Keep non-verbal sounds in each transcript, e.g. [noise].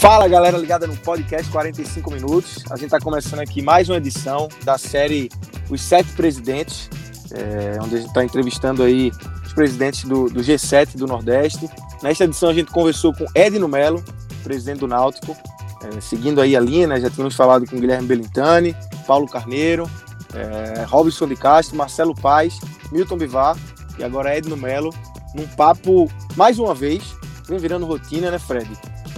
Fala galera ligada no podcast 45 minutos. A gente está começando aqui mais uma edição da série Os Sete Presidentes, é, onde a gente está entrevistando aí os presidentes do, do, G7 do Nordeste. Nesta edição a gente conversou com Edno Melo, presidente do Náutico, é, seguindo aí a linha, né? Já tínhamos falado com Guilherme Belintani, Paulo Carneiro, é, Robson de Castro, Marcelo Paz, Milton Bivar e agora Edno Melo, num papo, mais uma vez, vem virando rotina, né, Fred?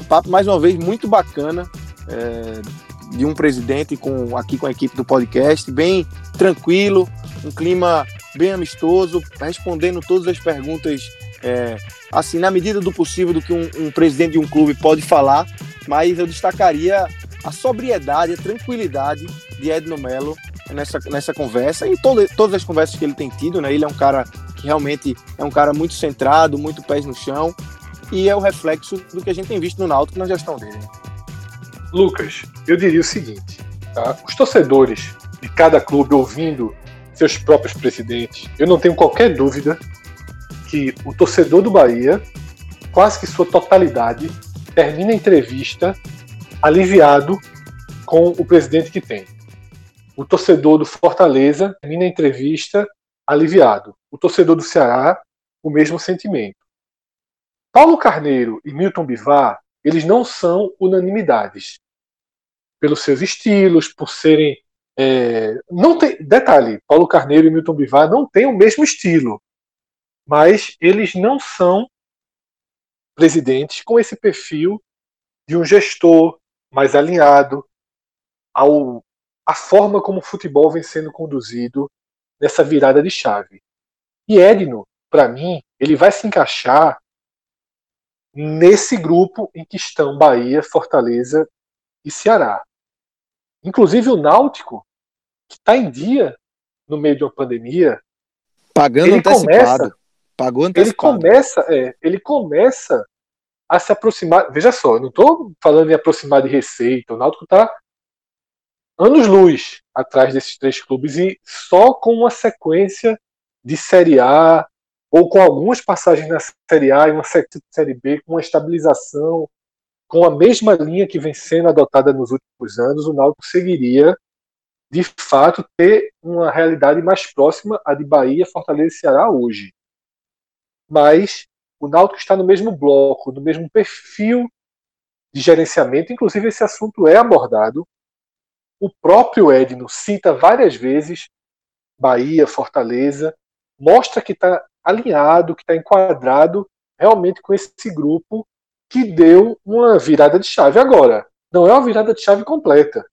Um papo, mais uma vez, muito bacana é, de um presidente com, aqui com a equipe do podcast, bem tranquilo, um clima bem amistoso, respondendo todas as perguntas, é, assim, na medida do possível do que um, um presidente de um clube pode falar, mas eu destacaria a sobriedade, a tranquilidade de Edno Melo nessa, nessa conversa e todo, todas as conversas que ele tem tido, né? Ele é um cara que realmente é um cara muito centrado, muito pés no chão, e é o reflexo do que a gente tem visto no Náutico na gestão dele. Lucas, eu diria o seguinte: tá? os torcedores de cada clube ouvindo seus próprios presidentes, eu não tenho qualquer dúvida que o torcedor do Bahia, quase que sua totalidade, termina a entrevista aliviado com o presidente que tem. O torcedor do Fortaleza termina a entrevista aliviado. O torcedor do Ceará, o mesmo sentimento. Paulo Carneiro e Milton Bivar, eles não são unanimidades. Pelos seus estilos, por serem. É, não tem, detalhe, Paulo Carneiro e Milton Bivar não têm o mesmo estilo, mas eles não são presidentes com esse perfil de um gestor mais alinhado ao a forma como o futebol vem sendo conduzido nessa virada de chave. E Edno, para mim, ele vai se encaixar nesse grupo em que estão Bahia, Fortaleza e Ceará. Inclusive o Náutico, que está em dia no meio de uma pandemia, pagando ele antecipado. Começa, Pagou antecipado. Ele começa, é, ele começa a se aproximar. Veja só, eu não estou falando em aproximar de receita. O Náutico está anos-luz atrás desses três clubes e só com uma sequência de Série A, ou com algumas passagens na Série A e uma Série B, com uma estabilização, com a mesma linha que vem sendo adotada nos últimos anos, o Náutico seguiria, de fato, ter uma realidade mais próxima à de Bahia, Fortaleza e Ceará hoje. Mas o Náutico está no mesmo bloco, no mesmo perfil de gerenciamento, inclusive esse assunto é abordado. O próprio Edno cita várias vezes Bahia, Fortaleza, mostra que está alinhado, que está enquadrado realmente com esse grupo que deu uma virada de chave. Agora, não é uma virada de chave completa.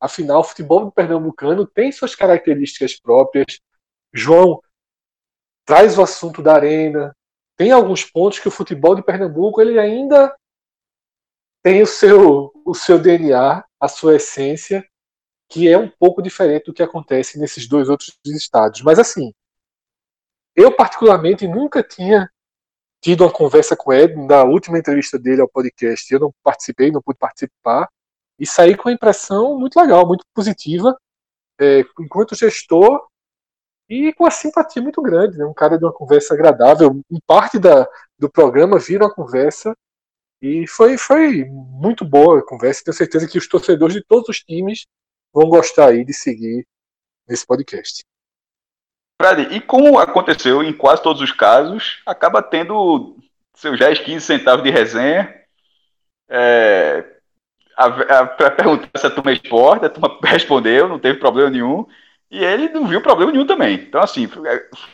Afinal, o futebol pernambucano tem suas características próprias. João traz o assunto da arena. Tem alguns pontos que o futebol de Pernambuco ele ainda tem o seu, o seu DNA, a sua essência, que é um pouco diferente do que acontece nesses dois outros estados. Mas assim, eu, particularmente, nunca tinha tido uma conversa com Ed na última entrevista dele ao podcast. Eu não participei, não pude participar, e saí com uma impressão muito legal, muito positiva, é, enquanto gestor e com uma simpatia muito grande. Né? Um cara de uma conversa agradável. Em parte da, do programa vira uma conversa e foi, foi muito boa a conversa. Tenho certeza que os torcedores de todos os times vão gostar aí de seguir nesse podcast. Fred, e como aconteceu em quase todos os casos, acaba tendo seus 10, 15 centavos de resenha. É, para perguntar se a turma é esporte, a turma [laughs] respondeu, não teve problema nenhum. E ele não viu problema nenhum também. Então, assim,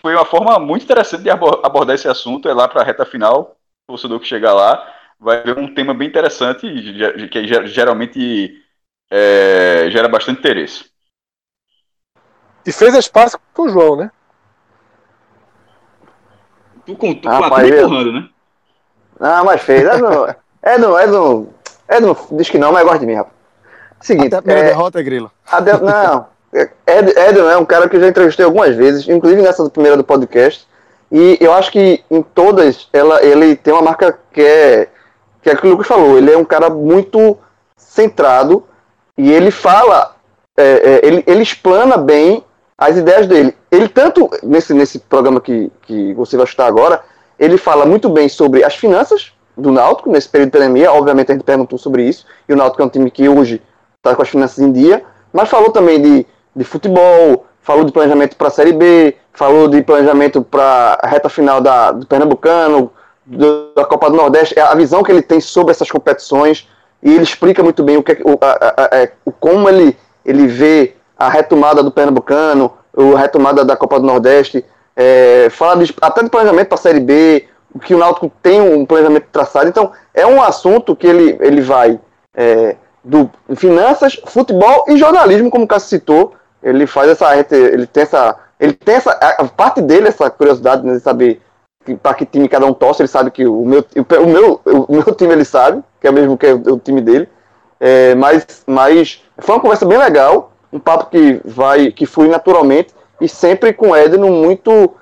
foi uma forma muito interessante de abordar esse assunto. É lá para a reta final, o torcedor que chegar lá vai ver um tema bem interessante, que geralmente é, gera bastante interesse. E fez espaço com o João, né? Tu, com, tu ah, pai, empurrando, né? Ah, mas fez. É no, é no, é no, é no, diz que não, mas gosta de mim, rapaz. Seguinte. Até a primeira é, derrota, Grilo. De, não. Ed, Edson é um cara que eu já entrevistei algumas vezes, inclusive nessa primeira do podcast. E eu acho que em todas ela, ele tem uma marca que é, que é aquilo que o Lucas falou. Ele é um cara muito centrado e ele fala, é, é, ele, ele explana bem as ideias dele. Ele tanto, nesse, nesse programa que, que você vai escutar agora, ele fala muito bem sobre as finanças do Náutico, nesse período de pandemia, obviamente a gente perguntou sobre isso, e o Náutico é um time que hoje está com as finanças em dia, mas falou também de, de futebol, falou de planejamento para a Série B, falou de planejamento para a reta final da, do Pernambucano, do, da Copa do Nordeste, a visão que ele tem sobre essas competições, e ele explica muito bem o que, o, a, a, a, é, como ele, ele vê a retomada do Pernambucano, a retomada da Copa do Nordeste, é, fala de, até de planejamento para a Série B, que o Náutico tem um planejamento traçado. Então, é um assunto que ele, ele vai é, do finanças, futebol e jornalismo, como o Cássio citou. Ele faz essa. Ele tem essa. Ele tem essa. A parte dele, essa curiosidade né, de saber para que time cada um torce. Ele sabe que o meu, o meu, o meu [laughs] time ele sabe, que é o mesmo que é o time dele. É, mas, mas foi uma conversa bem legal, um papo que vai, que flui naturalmente e sempre com Edno muito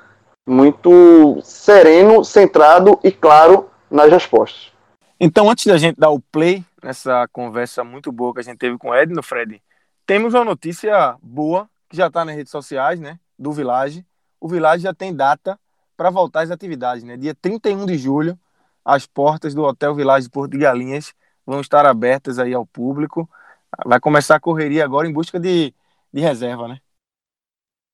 muito sereno, centrado e claro nas respostas. Então, antes da gente dar o play nessa conversa muito boa que a gente teve com Edno, Fred, temos uma notícia boa que já está nas redes sociais, né, do Village. O Village já tem data para voltar às atividades, né? Dia 31 de julho, as portas do Hotel Village Porto de Galinhas vão estar abertas aí ao público. Vai começar a correria agora em busca de, de reserva, né?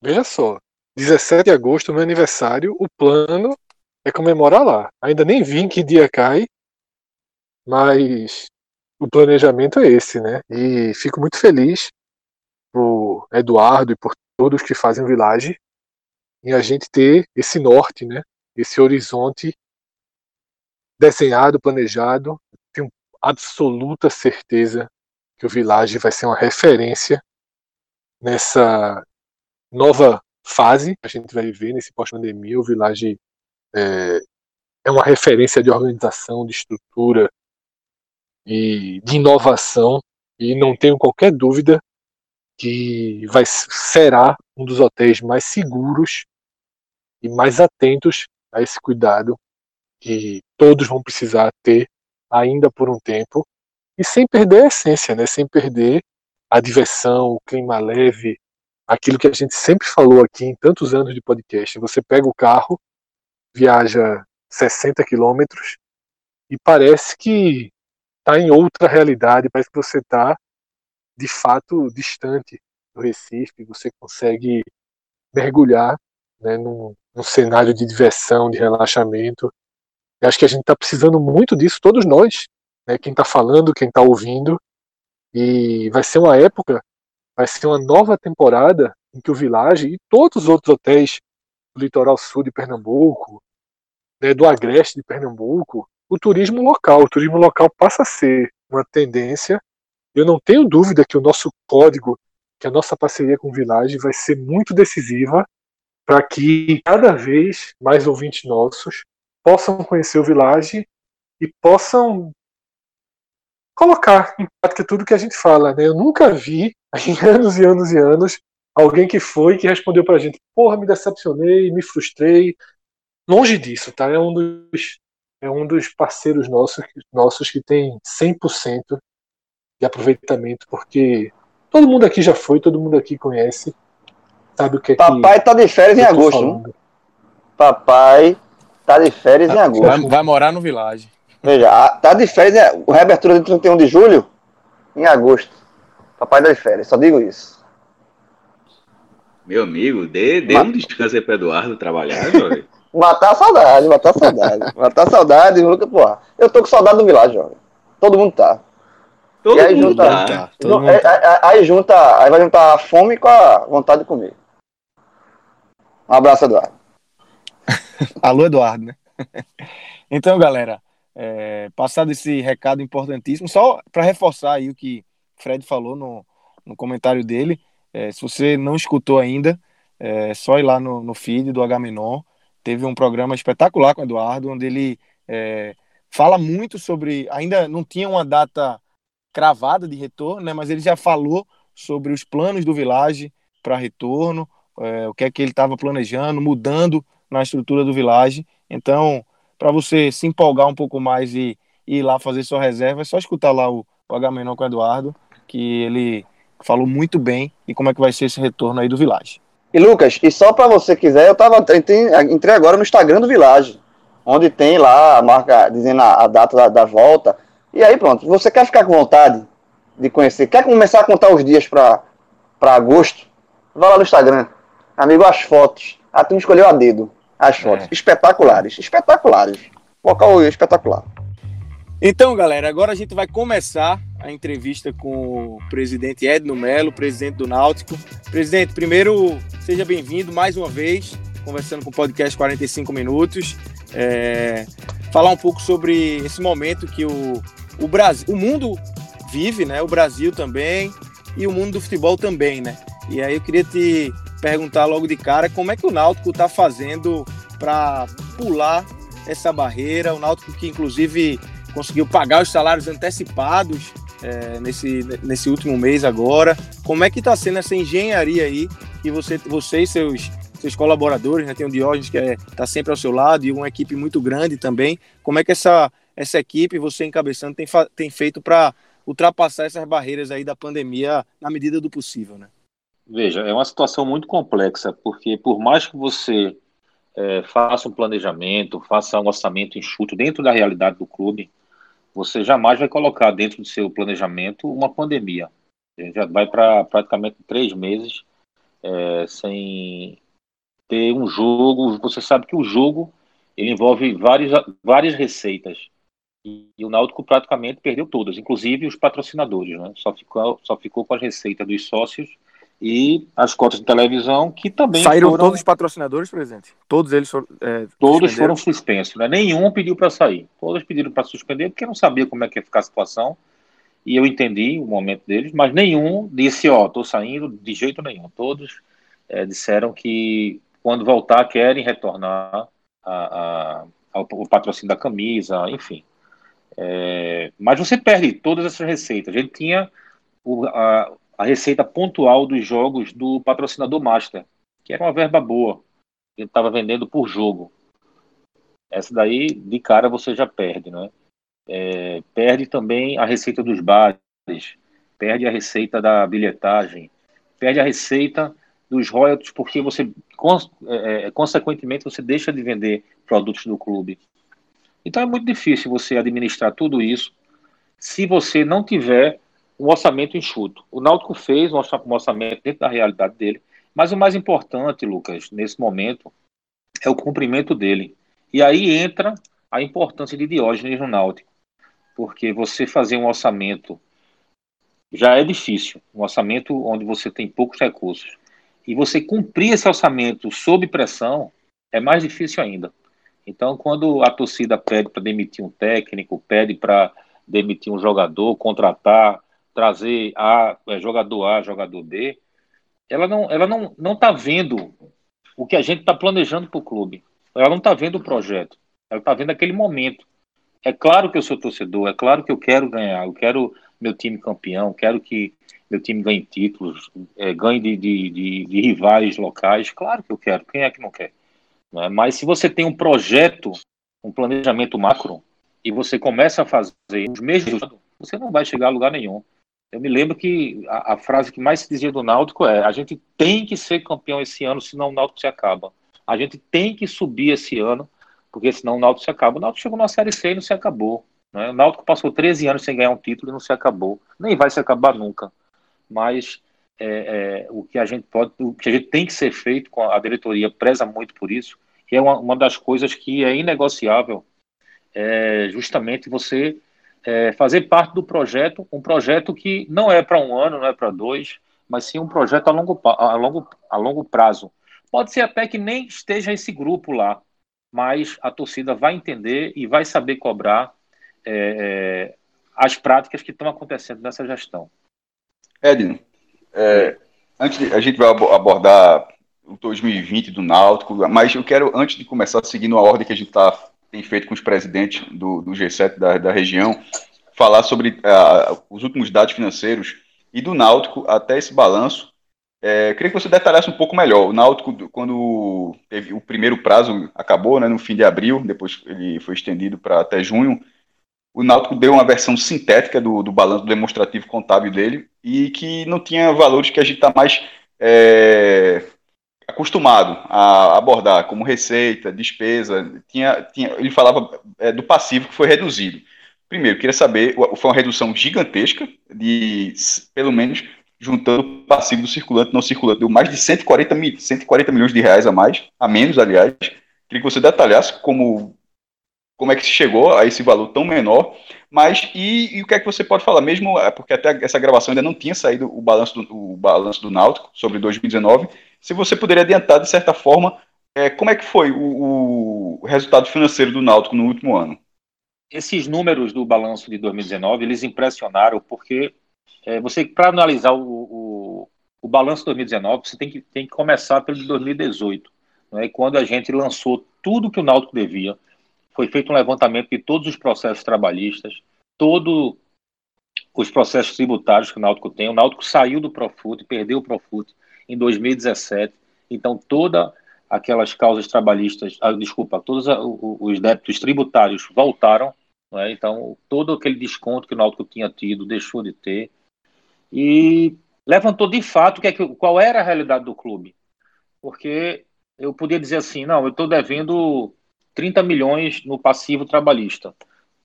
Veja só, 17 de agosto, meu aniversário, o plano é comemorar lá. Ainda nem vi em que dia cai, mas o planejamento é esse, né? E fico muito feliz por Eduardo e por todos que fazem o Village em a gente ter esse norte, né? Esse horizonte desenhado, planejado. Tenho absoluta certeza que o Village vai ser uma referência nessa nova fase que a gente vai viver nesse pós-pandemia. O Village é, é uma referência de organização, de estrutura e de inovação e não tenho qualquer dúvida que vai será um dos hotéis mais seguros e mais atentos a esse cuidado que todos vão precisar ter ainda por um tempo e sem perder a essência, né? Sem perder a diversão, o clima leve, aquilo que a gente sempre falou aqui em tantos anos de podcast. Você pega o carro, viaja 60 quilômetros e parece que está em outra realidade, parece que você está de fato distante do Recife, você consegue mergulhar né, num, num cenário de diversão, de relaxamento. Eu acho que a gente está precisando muito disso, todos nós, né, quem está falando, quem está ouvindo, e vai ser uma época vai ser uma nova temporada em que o Village e todos os outros hotéis do litoral sul de Pernambuco, né, do agreste de Pernambuco, o turismo local, o turismo local passa a ser uma tendência. Eu não tenho dúvida que o nosso código, que a nossa parceria com o Village vai ser muito decisiva para que cada vez mais ouvintes nossos possam conhecer o Village e possam colocar em prática tudo que a gente fala. Né? Eu nunca vi, [laughs] em anos e anos e anos, alguém que foi que respondeu para a gente: porra, me decepcionei, me frustrei. Longe disso, tá? É um dos, é um dos parceiros nossos, nossos que tem 100% de aproveitamento, porque todo mundo aqui já foi, todo mundo aqui conhece, sabe o que é Papai que, tá de férias em agosto. Papai tá de férias em agosto. Vai, vai morar no Village. Veja, tá de férias, né? o reabertura de 31 de julho, em agosto. Papai tá de férias, só digo isso. Meu amigo, dê, dê um descanso aí pro Eduardo trabalhar, jovem. [laughs] matar a saudade, matar a saudade. [laughs] matar a saudade, Lucas, porra. Eu tô com saudade do Milagre, jovem. Todo mundo tá. Todo aí mundo junta, tá. Todo mundo aí, tá. Aí, aí, junta, aí vai juntar a fome com a vontade de comer. Um abraço, Eduardo. [laughs] Alô, Eduardo, né? então, galera, é, passado esse recado importantíssimo, só para reforçar aí o que Fred falou no, no comentário dele. É, se você não escutou ainda, é só ir lá no, no feed do Agamenon. Teve um programa espetacular com o Eduardo, onde ele é, fala muito sobre. Ainda não tinha uma data cravada de retorno, né, mas ele já falou sobre os planos do Village para retorno, é, o que é que ele estava planejando, mudando na estrutura do Village. Então, para você se empolgar um pouco mais e, e, ir lá fazer sua reserva, é só escutar lá o, o Agamenon com o Eduardo, que ele falou muito bem e como é que vai ser esse retorno aí do Village. E Lucas, e só para você quiser, eu tava entrei, agora no Instagram do Village, onde tem lá a marca dizendo a, a data da, da, volta. E aí pronto, você quer ficar com vontade de conhecer, quer começar a contar os dias para agosto? Vai lá no Instagram. Amigo, as fotos. A turma escolheu a dedo. As fotos. É. Espetaculares. Espetaculares. Local espetacular. Então, galera, agora a gente vai começar a entrevista com o presidente Edno Melo, presidente do Náutico. Presidente, primeiro, seja bem-vindo mais uma vez, conversando com o podcast 45 Minutos. É, falar um pouco sobre esse momento que o, o Brasil, o mundo vive, né? O Brasil também e o mundo do futebol também, né? E aí eu queria te perguntar logo de cara como é que o Náutico está fazendo para pular essa barreira. O Náutico que inclusive conseguiu pagar os salários antecipados é, nesse, nesse último mês agora. Como é que está sendo essa engenharia aí que você, você e seus, seus colaboradores, né? Tem o Diógenes que está é, tá sempre ao seu lado e uma equipe muito grande também. Como é que essa, essa equipe, você encabeçando, tem, tem feito para ultrapassar essas barreiras aí da pandemia na medida do possível, né? Veja, é uma situação muito complexa, porque por mais que você é, faça um planejamento, faça um orçamento enxuto dentro da realidade do clube, você jamais vai colocar dentro do seu planejamento uma pandemia. A gente já vai para praticamente três meses é, sem ter um jogo. Você sabe que o jogo ele envolve várias, várias receitas. E, e o Náutico praticamente perdeu todas, inclusive os patrocinadores. Né? Só, ficou, só ficou com as receitas dos sócios e as cotas de televisão que também saíram foram... todos os patrocinadores presentes todos eles foram é, todos foram suspensos né? nenhum pediu para sair. Todos pediram para suspender porque não sabia como é que ia ficar a situação. E eu entendi o momento deles mas nenhum disse ó tô saindo de jeito nenhum. Todos é, disseram que quando voltar querem retornar a, a, ao, ao patrocínio da camisa enfim. É, mas você perde todas essas receitas. A gente tinha o, a, a receita pontual dos jogos do patrocinador master, que era uma verba boa. Ele estava vendendo por jogo. Essa daí, de cara, você já perde, né? É, perde também a receita dos bares, perde a receita da bilhetagem, perde a receita dos royalties, porque você, é, é, consequentemente, você deixa de vender produtos do clube. Então é muito difícil você administrar tudo isso se você não tiver um orçamento enxuto. O Náutico fez um orçamento dentro da realidade dele, mas o mais importante, Lucas, nesse momento, é o cumprimento dele. E aí entra a importância de Diógenes no Náutico, porque você fazer um orçamento já é difícil, um orçamento onde você tem poucos recursos, e você cumprir esse orçamento sob pressão é mais difícil ainda. Então, quando a torcida pede para demitir um técnico, pede para demitir um jogador, contratar trazer a é, jogador A, jogador B, ela não ela não não está vendo o que a gente está planejando para o clube. Ela não está vendo o projeto. Ela está vendo aquele momento. É claro que eu sou torcedor, é claro que eu quero ganhar, eu quero meu time campeão, quero que meu time ganhe títulos, é, ganhe de, de, de, de, rivais locais. Claro que eu quero, quem é que não quer? Não é? Mas se você tem um projeto, um planejamento macro, e você começa a fazer os mesmos, você não vai chegar a lugar nenhum. Eu me lembro que a, a, frase que mais se dizia do Náutico é: a gente tem que ser campeão esse ano, senão o Náutico se acaba. A gente tem que subir esse ano, porque senão o Náutico se acaba. O Náutico chegou na Série C e não se acabou. Né? O Náutico passou 13 anos sem ganhar um título e não se acabou. Nem vai se acabar nunca. Mas é, é, o que a gente pode, o que a gente tem que ser feito, a diretoria preza muito por isso, e é uma, uma das coisas que é inegociável, é justamente você é, fazer parte do projeto, um projeto que não é para um ano, não é para dois, mas sim um projeto a longo, a, longo, a longo prazo. Pode ser até que nem esteja esse grupo lá, mas a torcida vai entender e vai saber cobrar é, é, as práticas que estão acontecendo nessa gestão. Edno, é, antes de, a gente vai abordar o 2020 do Náutico, mas eu quero, antes de começar, seguindo a ordem que a gente tá, tem feito com os presidentes do, do G7 da, da região, falar sobre uh, os últimos dados financeiros e do Náutico até esse balanço. É, queria que você detalhasse um pouco melhor. O Náutico, quando teve o primeiro prazo acabou, né, no fim de abril, depois ele foi estendido para até junho, o Náutico deu uma versão sintética do, do balanço demonstrativo contábil dele e que não tinha valores que a gente está mais é, acostumado a abordar, como receita, despesa. Tinha, tinha, ele falava é, do passivo que foi reduzido. Primeiro, queria saber, foi uma redução gigantesca, de pelo menos juntando o passivo do circulante não circulante, deu mais de 140, mil, 140 milhões de reais a mais, a menos, aliás. Queria que você detalhasse como, como é que se chegou a esse valor tão menor, mas e, e, o que é que você pode falar, mesmo é, porque até essa gravação ainda não tinha saído o balanço do, o balanço do Náutico sobre 2019, se você poderia adiantar, de certa forma, é, como é que foi o, o resultado financeiro do Náutico no último ano? Esses números do balanço de 2019, eles impressionaram porque é, você, para analisar o, o, o balanço de 2019, você tem que, tem que começar pelo de 2018, né, quando a gente lançou tudo que o Náutico devia, foi feito um levantamento de todos os processos trabalhistas, todos os processos tributários que o Náutico tem. O Náutico saiu do Profut, perdeu o Profut em 2017, então toda aquelas causas trabalhistas, ah, desculpa, todos os débitos tributários voltaram, é? então todo aquele desconto que o Náutico tinha tido deixou de ter. E levantou de fato é que, qual era a realidade do clube, porque eu podia dizer assim, não, eu estou devendo 30 milhões no passivo trabalhista,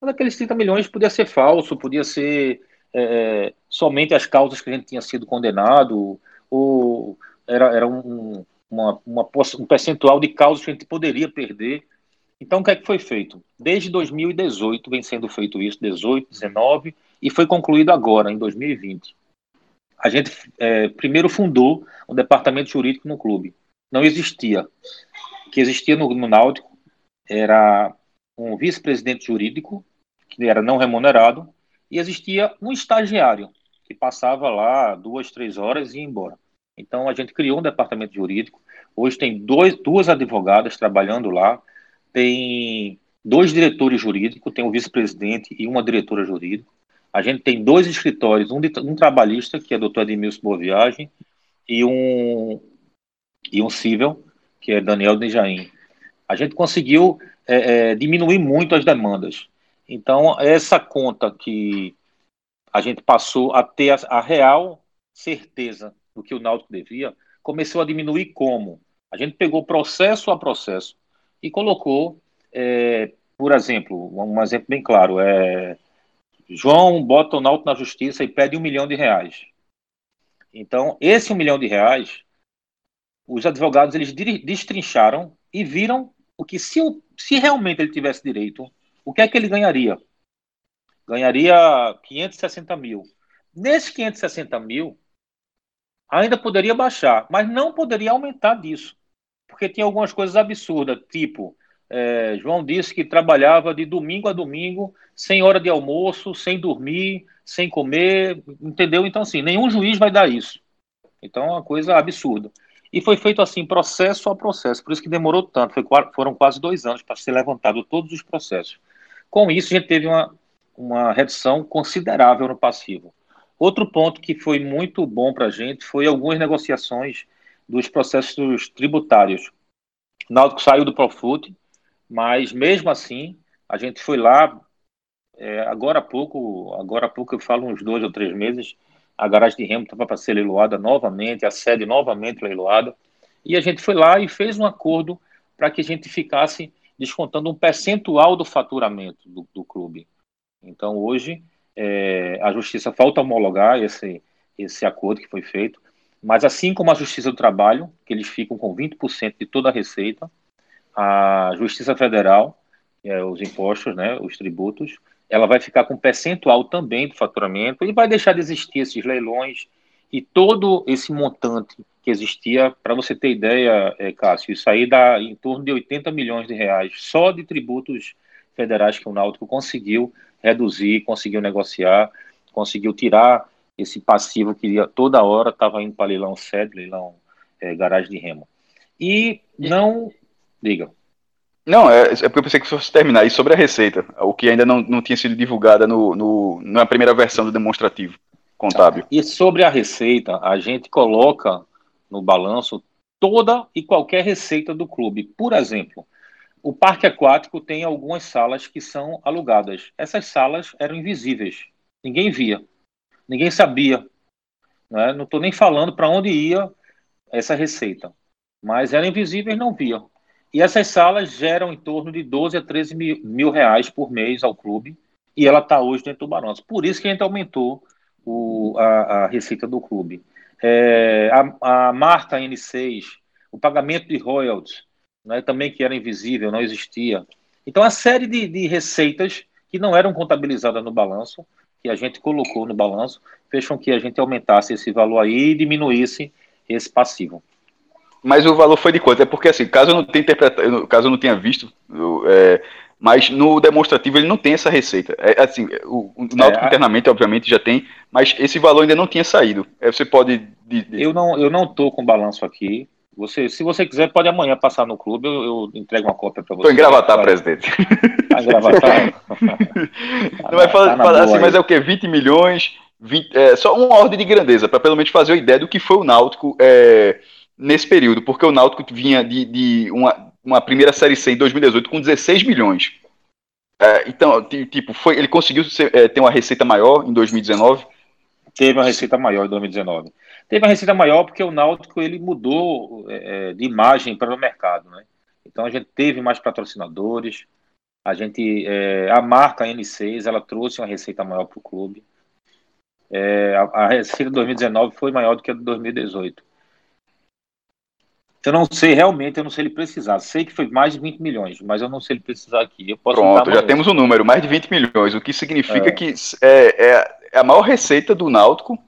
mas aqueles 30 milhões podia ser falso, podia ser é, somente as causas que a gente tinha sido condenado, ou era, era um, uma, uma, um percentual de causas que a gente poderia perder. Então, o que é que foi feito? Desde 2018 vem sendo feito isso, 18, 19, e foi concluído agora, em 2020. A gente é, primeiro fundou um departamento jurídico no clube. Não existia. O que existia no, no Náutico era um vice-presidente jurídico, que era não remunerado, e existia um estagiário, que passava lá duas, três horas e ia embora. Então a gente criou um departamento jurídico. Hoje tem dois, duas advogadas trabalhando lá, tem dois diretores jurídicos, tem um vice-presidente e uma diretora jurídica. A gente tem dois escritórios, um, de, um trabalhista, que é o doutor Edmilson Boa Viagem, e um, e um civil, que é Daniel Dejaim. A gente conseguiu é, é, diminuir muito as demandas. Então, essa conta que a gente passou a ter a, a real certeza do que o Náutico devia, começou a diminuir como? A gente pegou processo a processo e colocou, é, por exemplo, um exemplo bem claro, é João bota o Náutico na justiça e pede um milhão de reais. Então, esse um milhão de reais, os advogados eles destrincharam e viram o que se, se realmente ele tivesse direito, o que é que ele ganharia? Ganharia 560 mil. Nesses 560 mil, ainda poderia baixar, mas não poderia aumentar disso, porque tinha algumas coisas absurdas, tipo, é, João disse que trabalhava de domingo a domingo, sem hora de almoço, sem dormir, sem comer, entendeu? Então, assim, nenhum juiz vai dar isso. Então, é uma coisa absurda. E foi feito assim, processo a processo, por isso que demorou tanto, foi, foram quase dois anos para ser levantado todos os processos. Com isso, a gente teve uma, uma redução considerável no passivo. Outro ponto que foi muito bom para a gente foi algumas negociações dos processos tributários. O Náutico saiu do Profut, mas mesmo assim a gente foi lá é, agora há pouco, agora há pouco eu falo uns dois ou três meses, a garagem de Remo estava para ser leiloada novamente, a sede novamente leiloada, e a gente foi lá e fez um acordo para que a gente ficasse descontando um percentual do faturamento do, do clube. Então hoje é, a justiça falta homologar esse, esse acordo que foi feito, mas assim como a justiça do trabalho, que eles ficam com 20% de toda a receita, a justiça federal, é, os impostos, né, os tributos, ela vai ficar com percentual também do faturamento e vai deixar de existir esses leilões e todo esse montante que existia, para você ter ideia, é, Cássio, isso aí dá em torno de 80 milhões de reais só de tributos federais que o Náutico conseguiu reduzir, conseguiu negociar, conseguiu tirar esse passivo que ia, toda hora estava indo para leilão sede, leilão é, garagem de remo. E não. Diga. Não, é, é porque eu pensei que fosse terminar. E sobre a receita, o que ainda não, não tinha sido divulgada no, no, na primeira versão do demonstrativo contábil. E sobre a receita, a gente coloca no balanço toda e qualquer receita do clube. Por exemplo, o parque aquático tem algumas salas que são alugadas. Essas salas eram invisíveis. Ninguém via. Ninguém sabia. Né? Não estou nem falando para onde ia essa receita. Mas eram invisíveis não via. E essas salas geram em torno de 12 a 13 mil, mil reais por mês ao clube. E ela está hoje dentro do Balanço. Por isso que a gente aumentou o, a, a, receita do clube. É, a, a Marta N6, o pagamento de royalties, né, também que era invisível, não existia. Então, a série de, de receitas que não eram contabilizadas no balanço, que a gente colocou no balanço, fez com que a gente aumentasse esse valor aí e diminuísse esse passivo. Mas o valor foi de quanto? É porque, assim, caso eu não tenha interpretado, caso eu não tenha visto, é, mas no demonstrativo ele não tem essa receita. É, assim, o, o Náutico é, internamente, obviamente, já tem, mas esse valor ainda não tinha saído. É, você pode. De, de... Eu não, eu não tô com balanço aqui. Você, se você quiser, pode amanhã passar no clube, eu, eu entrego uma cópia para você. Estou em Gravatar, tá, presidente. Tá em Gravatar? [laughs] não vai falar, tá assim, mas é o que? 20 milhões, 20, é, só uma ordem de grandeza, para pelo menos fazer uma ideia do que foi o Náutico. É, nesse período, porque o Náutico vinha de, de uma, uma primeira Série C em 2018 com 16 milhões. É, então, tipo, foi, ele conseguiu ser, é, ter uma receita maior em 2019? Teve uma receita maior em 2019. Teve uma receita maior porque o Náutico ele mudou é, é de imagem para o mercado, né? Então a gente teve mais patrocinadores, a gente, é, a marca N6, ela trouxe uma receita maior para o clube. É, a, a, receita de 2019 foi maior do que a de 2018. Eu não sei realmente, eu não sei ele precisar. Sei que foi mais de 20 milhões, mas eu não sei ele precisar aqui. Pronto, já temos o um número, mais de 20 milhões, o que significa é. que é, é, é, a maior receita do Náutico,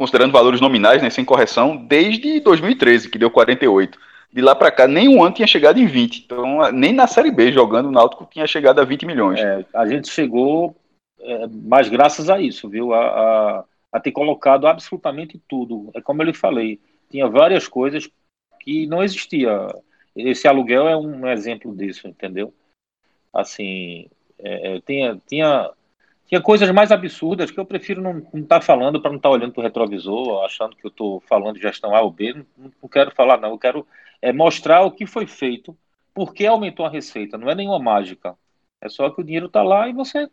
considerando valores nominais, né, sem correção, desde 2013, que deu 48. De lá para cá, nenhum ano tinha chegado em 20. Então, nem na Série B, jogando o Náutico, tinha chegado a 20 milhões. É, a gente chegou, é, mas graças a isso, viu? A, a, a ter colocado absolutamente tudo. É como eu lhe falei, tinha várias coisas que não existia. Esse aluguel é um exemplo disso, entendeu? Assim, é, é tinha, tinha, tinha coisas mais absurdas que eu prefiro não estar tá falando para não estar tá olhando para o retrovisor, achando que eu estou falando de gestão A ou B. Não, não, quero falar, não. Eu quero é, mostrar o que foi feito, por que aumentou a receita. Não é nenhuma mágica. É só que o dinheiro está lá e você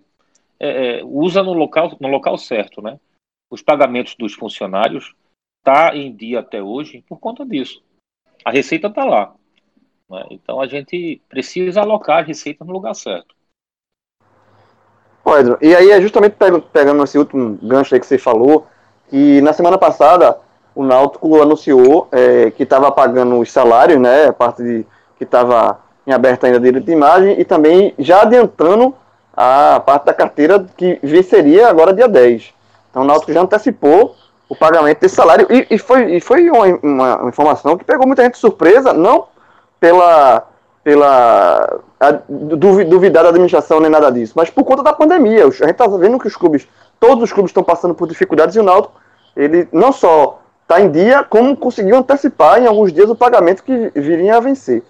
é, é, usa no local, no local certo, né? Os pagamentos dos funcionários tá em dia até hoje por conta disso a receita está lá. Né? Então a gente precisa alocar a receita no lugar certo. E aí é justamente pegando esse último gancho aí que você falou, que na semana passada o Náutico anunciou é, que estava pagando os salários, né, a parte de, que estava em aberto ainda direito de imagem, e também já adiantando a parte da carteira que venceria agora dia 10. Então o Náutico já antecipou o pagamento desse salário. E, e foi, e foi uma, uma, informação que pegou muita gente de surpresa, não pela, pela a, duvidar da administração nem nada disso, mas por conta da pandemia. A gente está vendo que os clubes, todos os clubes estão passando por dificuldades e o Náutico, ele não só está em dia, como conseguiu antecipar em alguns dias o pagamento que viria a vencer.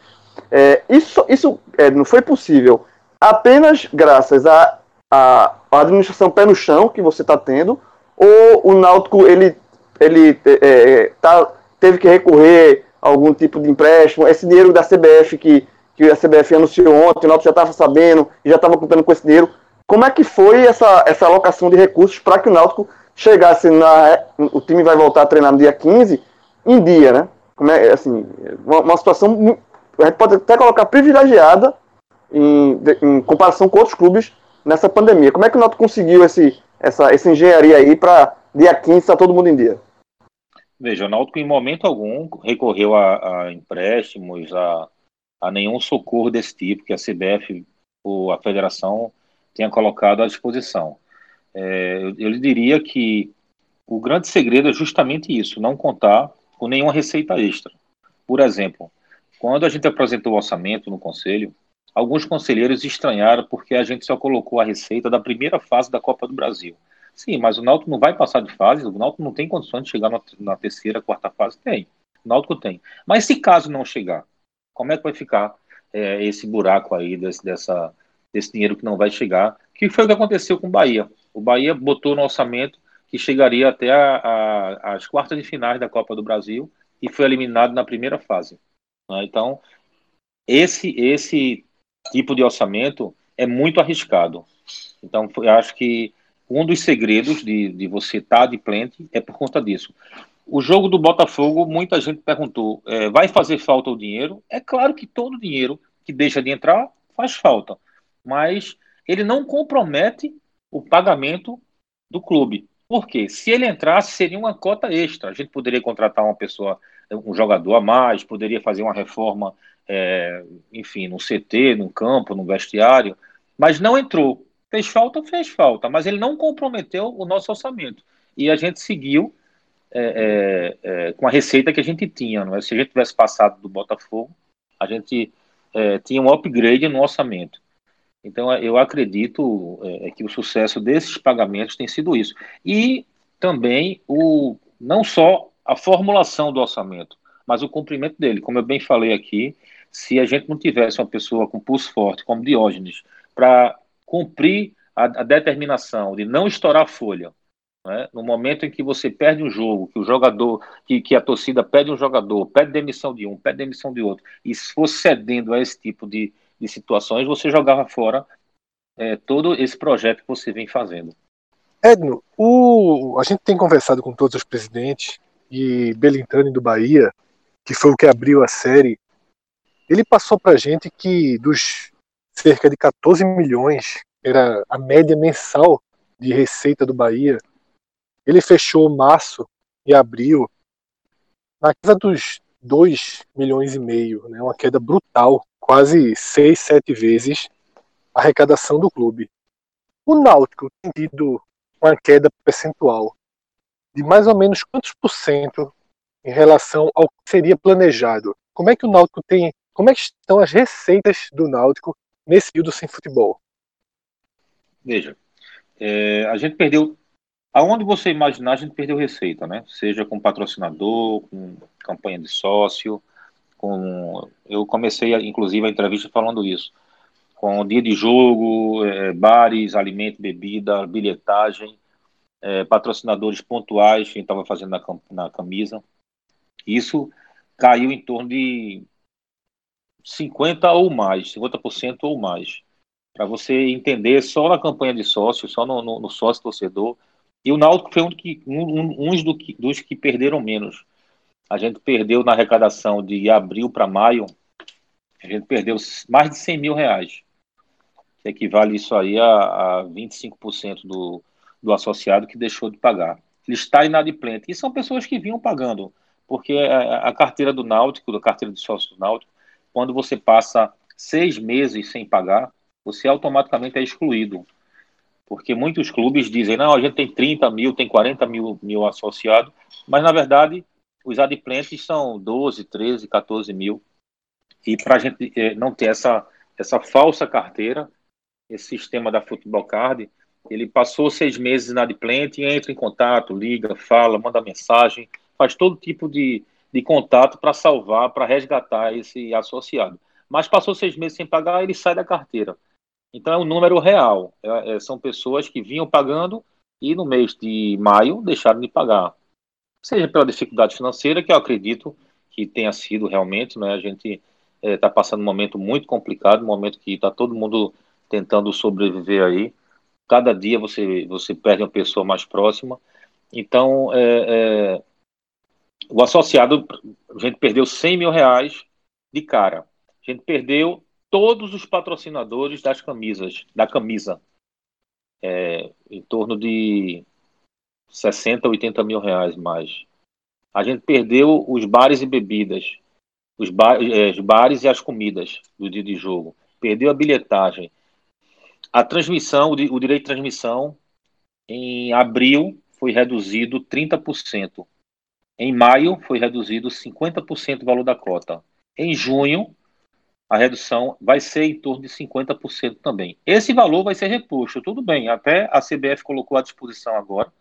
É, isso isso é, não foi possível apenas graças à a, a, administração pé no chão que você está tendo, ou o Náutico ele, ele é, é, tá, teve que recorrer a algum tipo de empréstimo? Esse dinheiro da CBF que, que a CBF anunciou ontem, o Náutico já estava sabendo e já estava contando com esse dinheiro. Como é que foi essa, essa alocação de recursos para que o Náutico chegasse na. O time vai voltar a treinar no dia 15, em dia, né? Como é, assim, uma, uma situação. A gente pode até colocar privilegiada em, em comparação com outros clubes nessa pandemia. Como é que o Náutico conseguiu esse, essa, essa engenharia aí para dia 15 estar tá todo mundo em dia? Veja, o Náutico em momento algum recorreu a, a empréstimos, a, a, nenhum socorro desse tipo que a CBF ou a federação tenha colocado à disposição. É, eu, eu lhe diria que o grande segredo é justamente isso, não contar com nenhuma receita extra. Por exemplo, quando a gente apresentou o orçamento no conselho, alguns conselheiros estranharam porque a gente só colocou a receita da primeira fase da Copa do Brasil. Sim, mas o Náutico não vai passar de fase, o Náutico não tem condições de chegar na, na terceira, quarta fase. Tem, o Náutico tem. Mas se caso não chegar, como é que vai ficar é, esse buraco aí desse, dessa, desse dinheiro que não vai chegar? Que foi o que aconteceu com o Bahia. O Bahia botou no orçamento que chegaria até a, a, as quartas de finais da Copa do Brasil e foi eliminado na primeira fase. Né? Então, esse, esse tipo de orçamento é muito arriscado. Então, eu acho que um dos segredos de, de você estar de plente é por conta disso. O jogo do Botafogo, muita gente perguntou: é, vai fazer falta o dinheiro? É claro que todo dinheiro que deixa de entrar faz falta, mas ele não compromete o pagamento do clube. Por quê? Se ele entrasse, seria uma cota extra. A gente poderia contratar uma pessoa, um jogador a mais, poderia fazer uma reforma, é, enfim, no CT, no campo, no vestiário, mas não entrou. Fez falta, fez falta, mas ele não comprometeu o nosso orçamento. E a gente seguiu é, é, é, com a receita que a gente tinha. Não é? Se a gente tivesse passado do Botafogo, a gente é, tinha um upgrade no orçamento. Então, eu acredito é, que o sucesso desses pagamentos tem sido isso. E também o não só a formulação do orçamento, mas o cumprimento dele. Como eu bem falei aqui, se a gente não tivesse uma pessoa com pulso forte, como Diógenes, para cumprir a, a, determinação de não estourar a folha. Né? No momento em que você perde um jogo, que o jogador, que, que a torcida pede um jogador, pede demissão de um, pede demissão de outro, e se fosse cedendo a esse tipo de, de situações, você jogava fora é, todo esse projeto que você vem fazendo. Edno, o, a gente tem conversado com todos os presidentes e Belintani do Bahia, que foi o que abriu a série, ele passou para gente que dos cerca de 14 milhões, era a média mensal de receita do Bahia. Ele fechou março e abril na casa dos 2 milhões e meio, né? uma queda brutal, quase 6, 7 vezes a arrecadação do clube. O Náutico tem tido uma queda percentual de mais ou menos quantos por cento em relação ao que seria planejado? Como é que o Náutico tem, como é que estão as receitas do Náutico nesse período sem futebol? Veja, é, a gente perdeu. Aonde você imaginar, a gente perdeu receita, né? Seja com patrocinador, com campanha de sócio, com. Eu comecei, inclusive, a entrevista falando isso. Com dia de jogo, é, bares, alimento, bebida, bilhetagem, é, patrocinadores pontuais, que a gente estava fazendo na, na camisa. Isso caiu em torno de 50 ou mais, 50% ou mais. Para você entender só na campanha de sócio, só no, no, no sócio torcedor. E o Náutico foi um, que, um, um do que, dos que perderam menos. A gente perdeu na arrecadação de abril para maio, a gente perdeu mais de 100 mil reais. Que equivale isso aí a, a 25% do, do associado que deixou de pagar. Ele está inadimplente. E são pessoas que vinham pagando, porque a, a carteira do Náutico, da carteira de sócio do Náutico, quando você passa seis meses sem pagar, você automaticamente é excluído. Porque muitos clubes dizem, não, a gente tem 30 mil, tem 40 mil, mil associados, mas na verdade os adimplentes são 12, 13, 14 mil. E para a gente eh, não ter essa, essa falsa carteira, esse sistema da Futebol Card, ele passou seis meses inadimplente, entra em contato, liga, fala, manda mensagem, faz todo tipo de, de contato para salvar, para resgatar esse associado. Mas passou seis meses sem pagar, ele sai da carteira. Então é um número real. É, é, são pessoas que vinham pagando e no mês de maio deixaram de pagar. Seja pela dificuldade financeira, que eu acredito que tenha sido realmente, né? A gente está é, passando um momento muito complicado, um momento que está todo mundo tentando sobreviver aí. Cada dia você, você perde uma pessoa mais próxima. Então, é, é o associado, a gente perdeu 100 mil reais de cara. A gente perdeu todos os patrocinadores das camisas, da camisa. É, em torno de 60, 80 mil reais mais. A gente perdeu os bares e bebidas, os, bar, é, os bares e as comidas do dia de jogo. Perdeu a bilhetagem. A transmissão, o, o direito de transmissão, em abril foi reduzido 30%. Em maio, foi reduzido 50% o valor da cota. Em junho, a redução vai ser em torno de 50% também. Esse valor vai ser reposto, tudo bem, até a CBF colocou à disposição agora,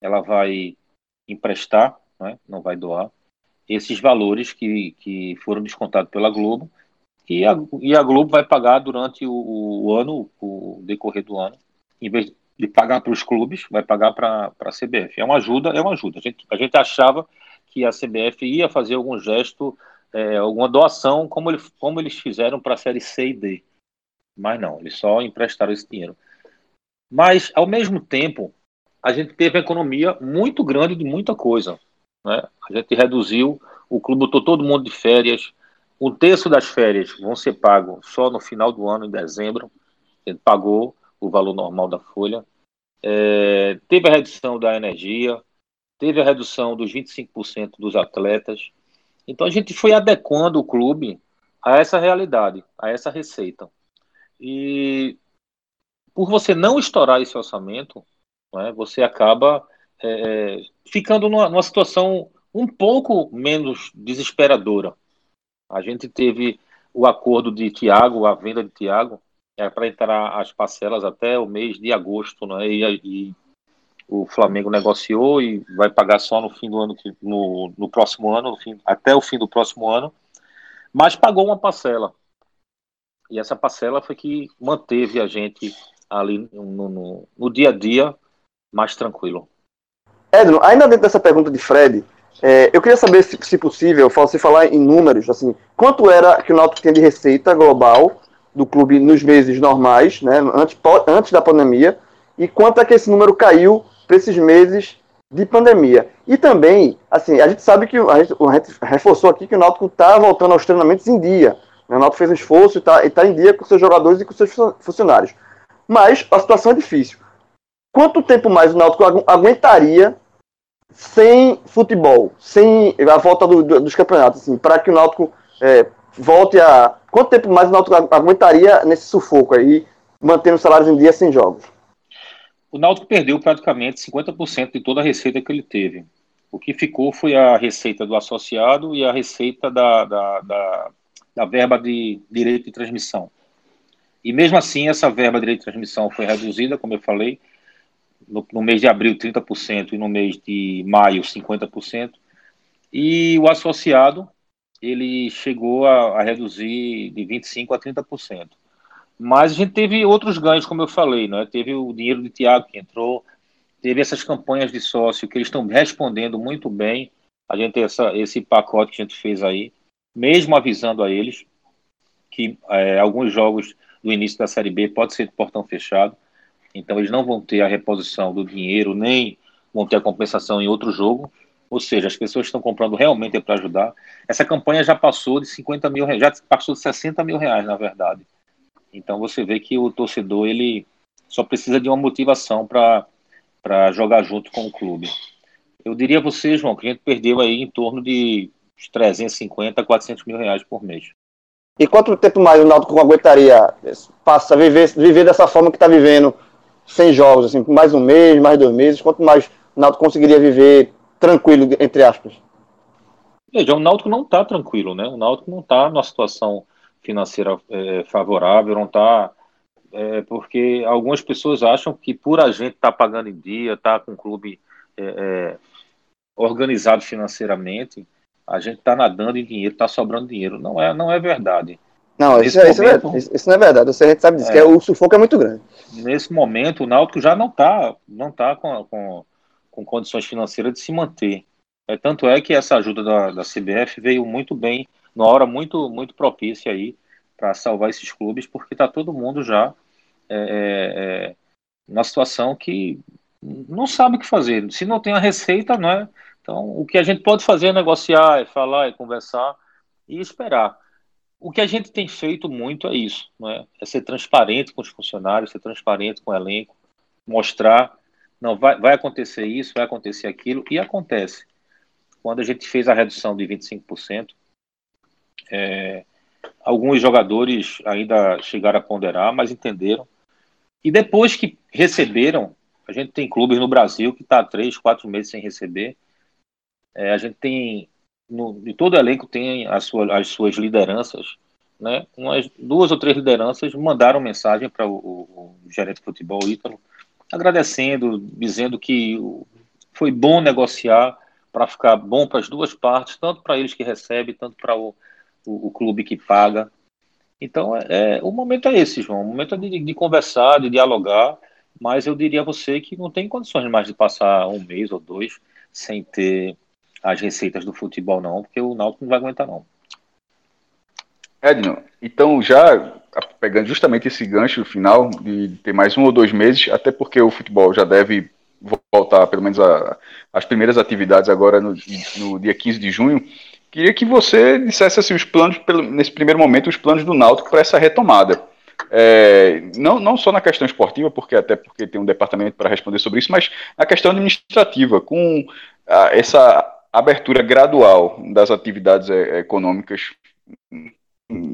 ela vai emprestar, né, não vai doar, esses valores que, que foram descontados pela Globo, e a, e a Globo vai pagar durante o, o ano, o decorrer do ano, em vez de pagar para os clubes, vai pagar para a CBF. É uma ajuda, é uma ajuda. A gente, a gente achava que a CBF ia fazer algum gesto é, alguma doação, como, ele, como eles fizeram para a série C e D. Mas não, eles só emprestaram esse dinheiro. Mas, ao mesmo tempo, a gente teve uma economia muito grande de muita coisa. Né? A gente reduziu, o clube botou todo mundo de férias. Um terço das férias vão ser pagos só no final do ano, em dezembro. A gente pagou o valor normal da folha. É, teve a redução da energia, teve a redução dos 25% dos atletas. Então a gente foi adequando o clube a essa realidade, a essa receita. E por você não estourar esse orçamento, né, você acaba é, é, ficando numa, numa situação um pouco menos desesperadora. A gente teve o acordo de Tiago, a venda de Tiago, é, para entrar as parcelas até o mês de agosto, né? E, e, o Flamengo negociou e vai pagar só no fim do ano, no, no próximo ano, fim, até o fim do próximo ano, mas pagou uma parcela. E essa parcela foi que manteve a gente ali no, no, no dia a dia mais tranquilo. Edno, ainda dentro dessa pergunta de Fred, é, eu queria saber, se, se possível, se falar em números, assim, quanto era que o Náutico tinha de receita global do clube nos meses normais, né, antes, antes da pandemia, e quanto é que esse número caiu para esses meses de pandemia. E também, assim, a gente sabe que a gente, a gente reforçou aqui que o Náutico está voltando aos treinamentos em dia. Né? O Náutico fez um esforço e está tá em dia com seus jogadores e com seus funcionários. Mas a situação é difícil. Quanto tempo mais o Náutico aguentaria sem futebol, sem a volta do, do, dos campeonatos, assim, para que o Náutico é, volte a. Quanto tempo mais o Náutico aguentaria nesse sufoco aí, mantendo os salários em dia sem jogos? O Náutico perdeu praticamente 50% de toda a receita que ele teve. O que ficou foi a receita do associado e a receita da, da, da, da verba de direito de transmissão. E mesmo assim, essa verba de direito de transmissão foi reduzida, como eu falei, no, no mês de abril 30% e no mês de maio 50%. E o associado, ele chegou a, a reduzir de 25% a 30%. Mas a gente teve outros ganhos, como eu falei, né? Teve o dinheiro de Tiago que entrou, teve essas campanhas de sócio que eles estão respondendo muito bem. A gente tem essa, esse pacote que a gente fez aí, mesmo avisando a eles que é, alguns jogos do início da Série B pode ser de portão fechado, então eles não vão ter a reposição do dinheiro, nem vão ter a compensação em outro jogo, ou seja, as pessoas estão comprando realmente para ajudar. Essa campanha já passou de 50 mil reais, já passou de 60 mil reais, na verdade. Então você vê que o torcedor ele só precisa de uma motivação para jogar junto com o clube. Eu diria a você, João, que a gente perdeu aí em torno de 350, 400 mil reais por mês. E quanto tempo mais o Náutico aguentaria passa viver, viver dessa forma que está vivendo, sem jogos, assim, mais um mês, mais dois meses? Quanto mais o Náutico conseguiria viver tranquilo, entre aspas? Veja, o Náutico não está tranquilo, né? O Náutico não está numa situação financeira é, favorável, não está. É, porque algumas pessoas acham que por a gente estar tá pagando em dia, estar tá com o clube é, é, organizado financeiramente, a gente está nadando em dinheiro, está sobrando dinheiro. Não é, não é verdade. Não, isso, é, momento, isso, isso, não é verdade. Você, a gente sabe disso, que é, o sufoco é muito grande. Nesse momento, o Náutico já não está não tá com, com, com condições financeiras de se manter. É, tanto é que essa ajuda da, da CBF veio muito bem numa hora muito, muito propícia aí para salvar esses clubes, porque está todo mundo já é, é, é, na situação que não sabe o que fazer. Se não tem a receita, não é? Então, o que a gente pode fazer é negociar, é falar, é conversar e esperar. O que a gente tem feito muito é isso, não é? é ser transparente com os funcionários, ser transparente com o elenco, mostrar, não vai, vai acontecer isso, vai acontecer aquilo, e acontece. Quando a gente fez a redução de 25%, é, alguns jogadores ainda chegaram a ponderar, mas entenderam. E depois que receberam, a gente tem clubes no Brasil que está três, quatro meses sem receber. É, a gente tem, no, de todo elenco tem as suas, as suas lideranças né, umas duas ou três lideranças mandaram mensagem para o, o, o, gerente de futebol Ítalo, agradecendo, dizendo que foi bom negociar para ficar bom para as duas partes, tanto para eles que recebem, tanto para o, o, o, clube que paga. Então, é, é, o momento é esse, João. O momento é de, de, conversar, de dialogar, mas eu diria a você que não tem condições mais de passar um mês ou dois sem ter as receitas do futebol, não, porque o Náutico não vai aguentar, não. Edno, então já pegando justamente esse gancho final de ter mais um ou dois meses, até porque o futebol já deve voltar pelo menos às primeiras atividades agora no, no, dia 15 de junho, queria que você dissesse assim, os planos, nesse primeiro momento, os planos do Náutico para essa retomada. É, não, não só na questão esportiva, porque até porque tem um departamento para responder sobre isso, mas na questão administrativa, com a, essa abertura gradual das atividades é, econômicas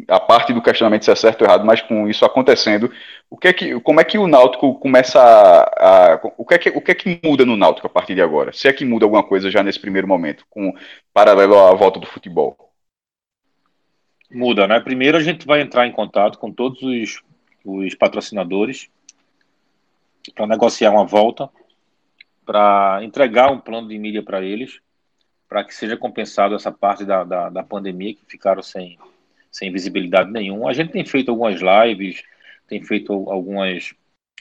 a parte do questionamento se é certo ou errado, mas com isso acontecendo, o que é que, como é que o Náutico começa a, a, o que é que o que é que muda no Náutico a partir de agora? Se é que muda alguma coisa já nesse primeiro momento, com paralelo à volta do futebol? Muda, né? Primeiro a gente vai entrar em contato com todos os, os patrocinadores para negociar uma volta, para entregar um plano de mídia para eles, para que seja compensado essa parte da, da, da pandemia que ficaram sem sem visibilidade nenhuma. A gente tem feito algumas lives, tem feito algumas.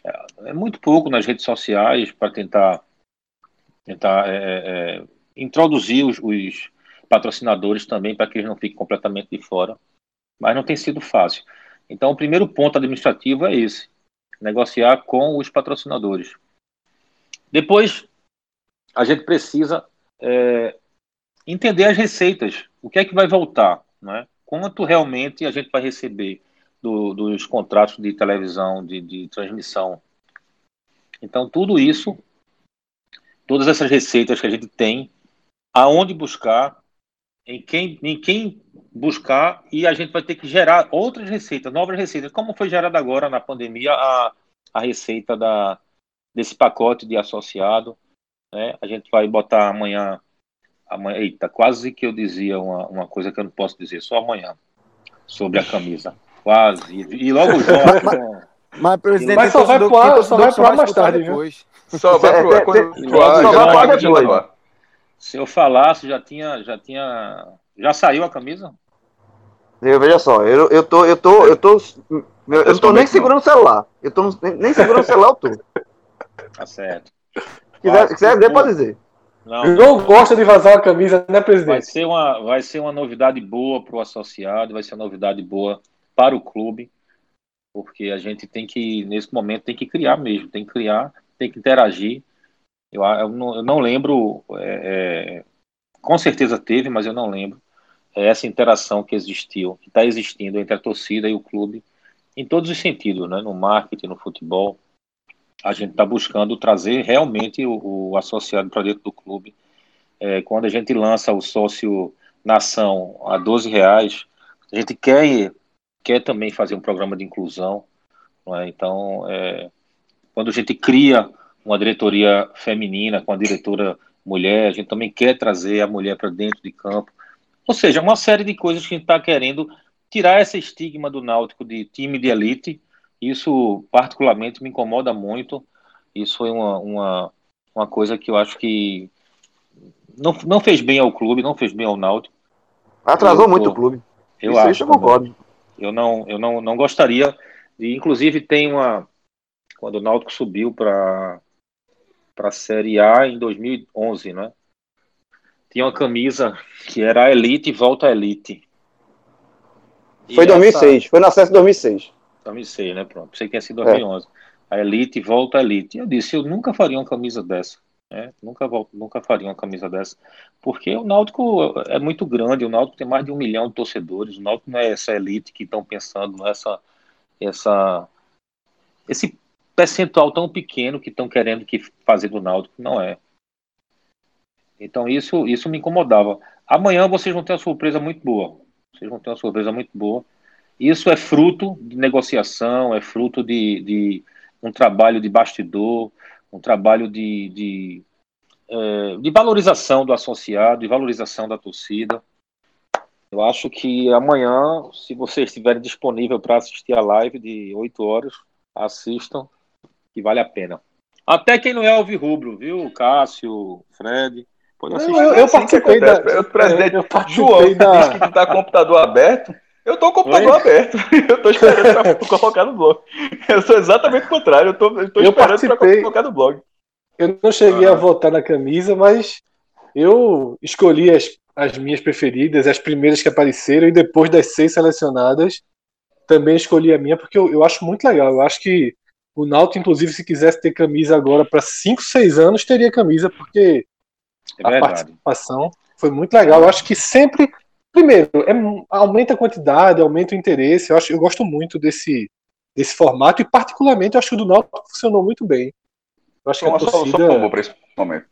É, é muito pouco nas redes sociais para tentar, tentar é, é, introduzir os, os patrocinadores também para que eles não fiquem completamente de fora. Mas não tem sido fácil. Então, o primeiro ponto administrativo é esse: negociar com os patrocinadores. Depois, a gente precisa é, entender as receitas, o que é que vai voltar, né? Quanto realmente a gente vai receber do, dos contratos de televisão, de, de transmissão. Então, tudo isso, todas essas receitas que a gente tem, aonde buscar, em quem, em quem buscar, e a gente vai ter que gerar outras receitas, novas receitas, como foi gerada agora na pandemia a, a receita da, desse pacote de associado. Né? A gente vai botar amanhã Amanhã, eita, quase que eu dizia uma, uma coisa que eu não posso dizer, só amanhã, sobre a camisa. Quase. E logo o João. Mas, presidente, mas só vai pro ar, só vai pro ar mais tarde, depois. Só vai pro ar quando [laughs] ar, só vai pro depois. Se eu falasse, já tinha, já tinha, já saiu a camisa? Eu veja só, eu, eu tô, eu tô, eu tô, eu, eu não tô nem segurando o celular. Eu tô nem segurando o celular, eu tô. Tá certo. Se quiser, quiser dizer, pode dizer. Não, não gosta de vazar a camisa, né, presidente? Vai ser uma, vai ser uma novidade boa para o associado, vai ser uma novidade boa para o clube, porque a gente tem que, nesse momento, tem que criar mesmo, tem que criar, tem que interagir. Eu, eu, não, eu não, lembro, é, é, com certeza teve, mas eu não lembro é essa interação que existiu, que está existindo entre a torcida e o clube, em todos os sentidos, né? no marketing, no futebol, a gente está buscando trazer realmente o, o associado para dentro do clube. É, quando a gente lança o sócio nação a 12 reais, a gente quer, quer também fazer um programa de inclusão. É? Então, é, quando a gente cria uma diretoria feminina com a diretora mulher, a gente também quer trazer a mulher para dentro de campo. Ou seja, uma série de coisas que a gente está querendo tirar esse estigma do Náutico de time de elite isso, particularmente, me incomoda muito. Isso foi uma, uma, uma coisa que eu acho que não, não fez bem ao clube, não fez bem ao Náutico. Atrasou eu, muito o clube. Eu isso acho. Eu concordo. Eu não, eu não, não gostaria de. Inclusive, tem uma. Quando o Náutico subiu para para a Série A em 2011, né? Tinha uma camisa que era a Elite e volta a Elite. Foi 2006, essa... foi no acesso de 2006. 2006, né? Pronto. Sei que tinha sido 2011. É. A Elite volta a Elite. Eu disse, eu nunca faria uma camisa dessa. Né? Nunca, nunca faria uma camisa dessa. Porque o Náutico é muito grande, o Náutico tem mais de um milhão de torcedores. O Náutico não é essa elite que estão pensando, não é essa, essa, esse percentual tão pequeno que estão querendo que fazer do Náutico. Não é. Então isso, isso me incomodava. Amanhã vocês vão ter uma surpresa muito boa. Vocês vão ter uma surpresa muito boa. Isso é fruto de negociação, é fruto de, de um trabalho de bastidor, um trabalho de, de, é, de valorização do associado, de valorização da torcida. Eu acho que amanhã, se vocês estiverem disponível para assistir a live de 8 horas, assistam, que vale a pena. Até quem não é alvirrubro, viu? Cássio, Fred. Pode assistir. Eu, eu participei da. Eu, presidente, [laughs] eu participei João da... disse que tá com o computador aberto. Eu tô com o computador Oi? aberto. [laughs] Eu tô esperando para [laughs] colocar no blog. Eu sou exatamente o contrário. Eu tô, eu tô eu esperando para colocar no blog. Eu não cheguei ah. a votar na camisa, mas eu escolhi as, as minhas preferidas, as primeiras que apareceram, e depois das seis selecionadas, também escolhi a minha, porque eu, eu acho muito legal. Eu acho que o Náutico, inclusive, se quisesse ter camisa agora para 5, 6 anos, teria camisa, porque é a participação foi muito legal. Eu acho que sempre, primeiro, é, aumenta a quantidade, aumenta o interesse. Eu, acho, eu gosto muito desse, desse formato, e particularmente eu acho que o do Náutico funcionou muito bem. Eu acho que a torcida... boa para esse momento.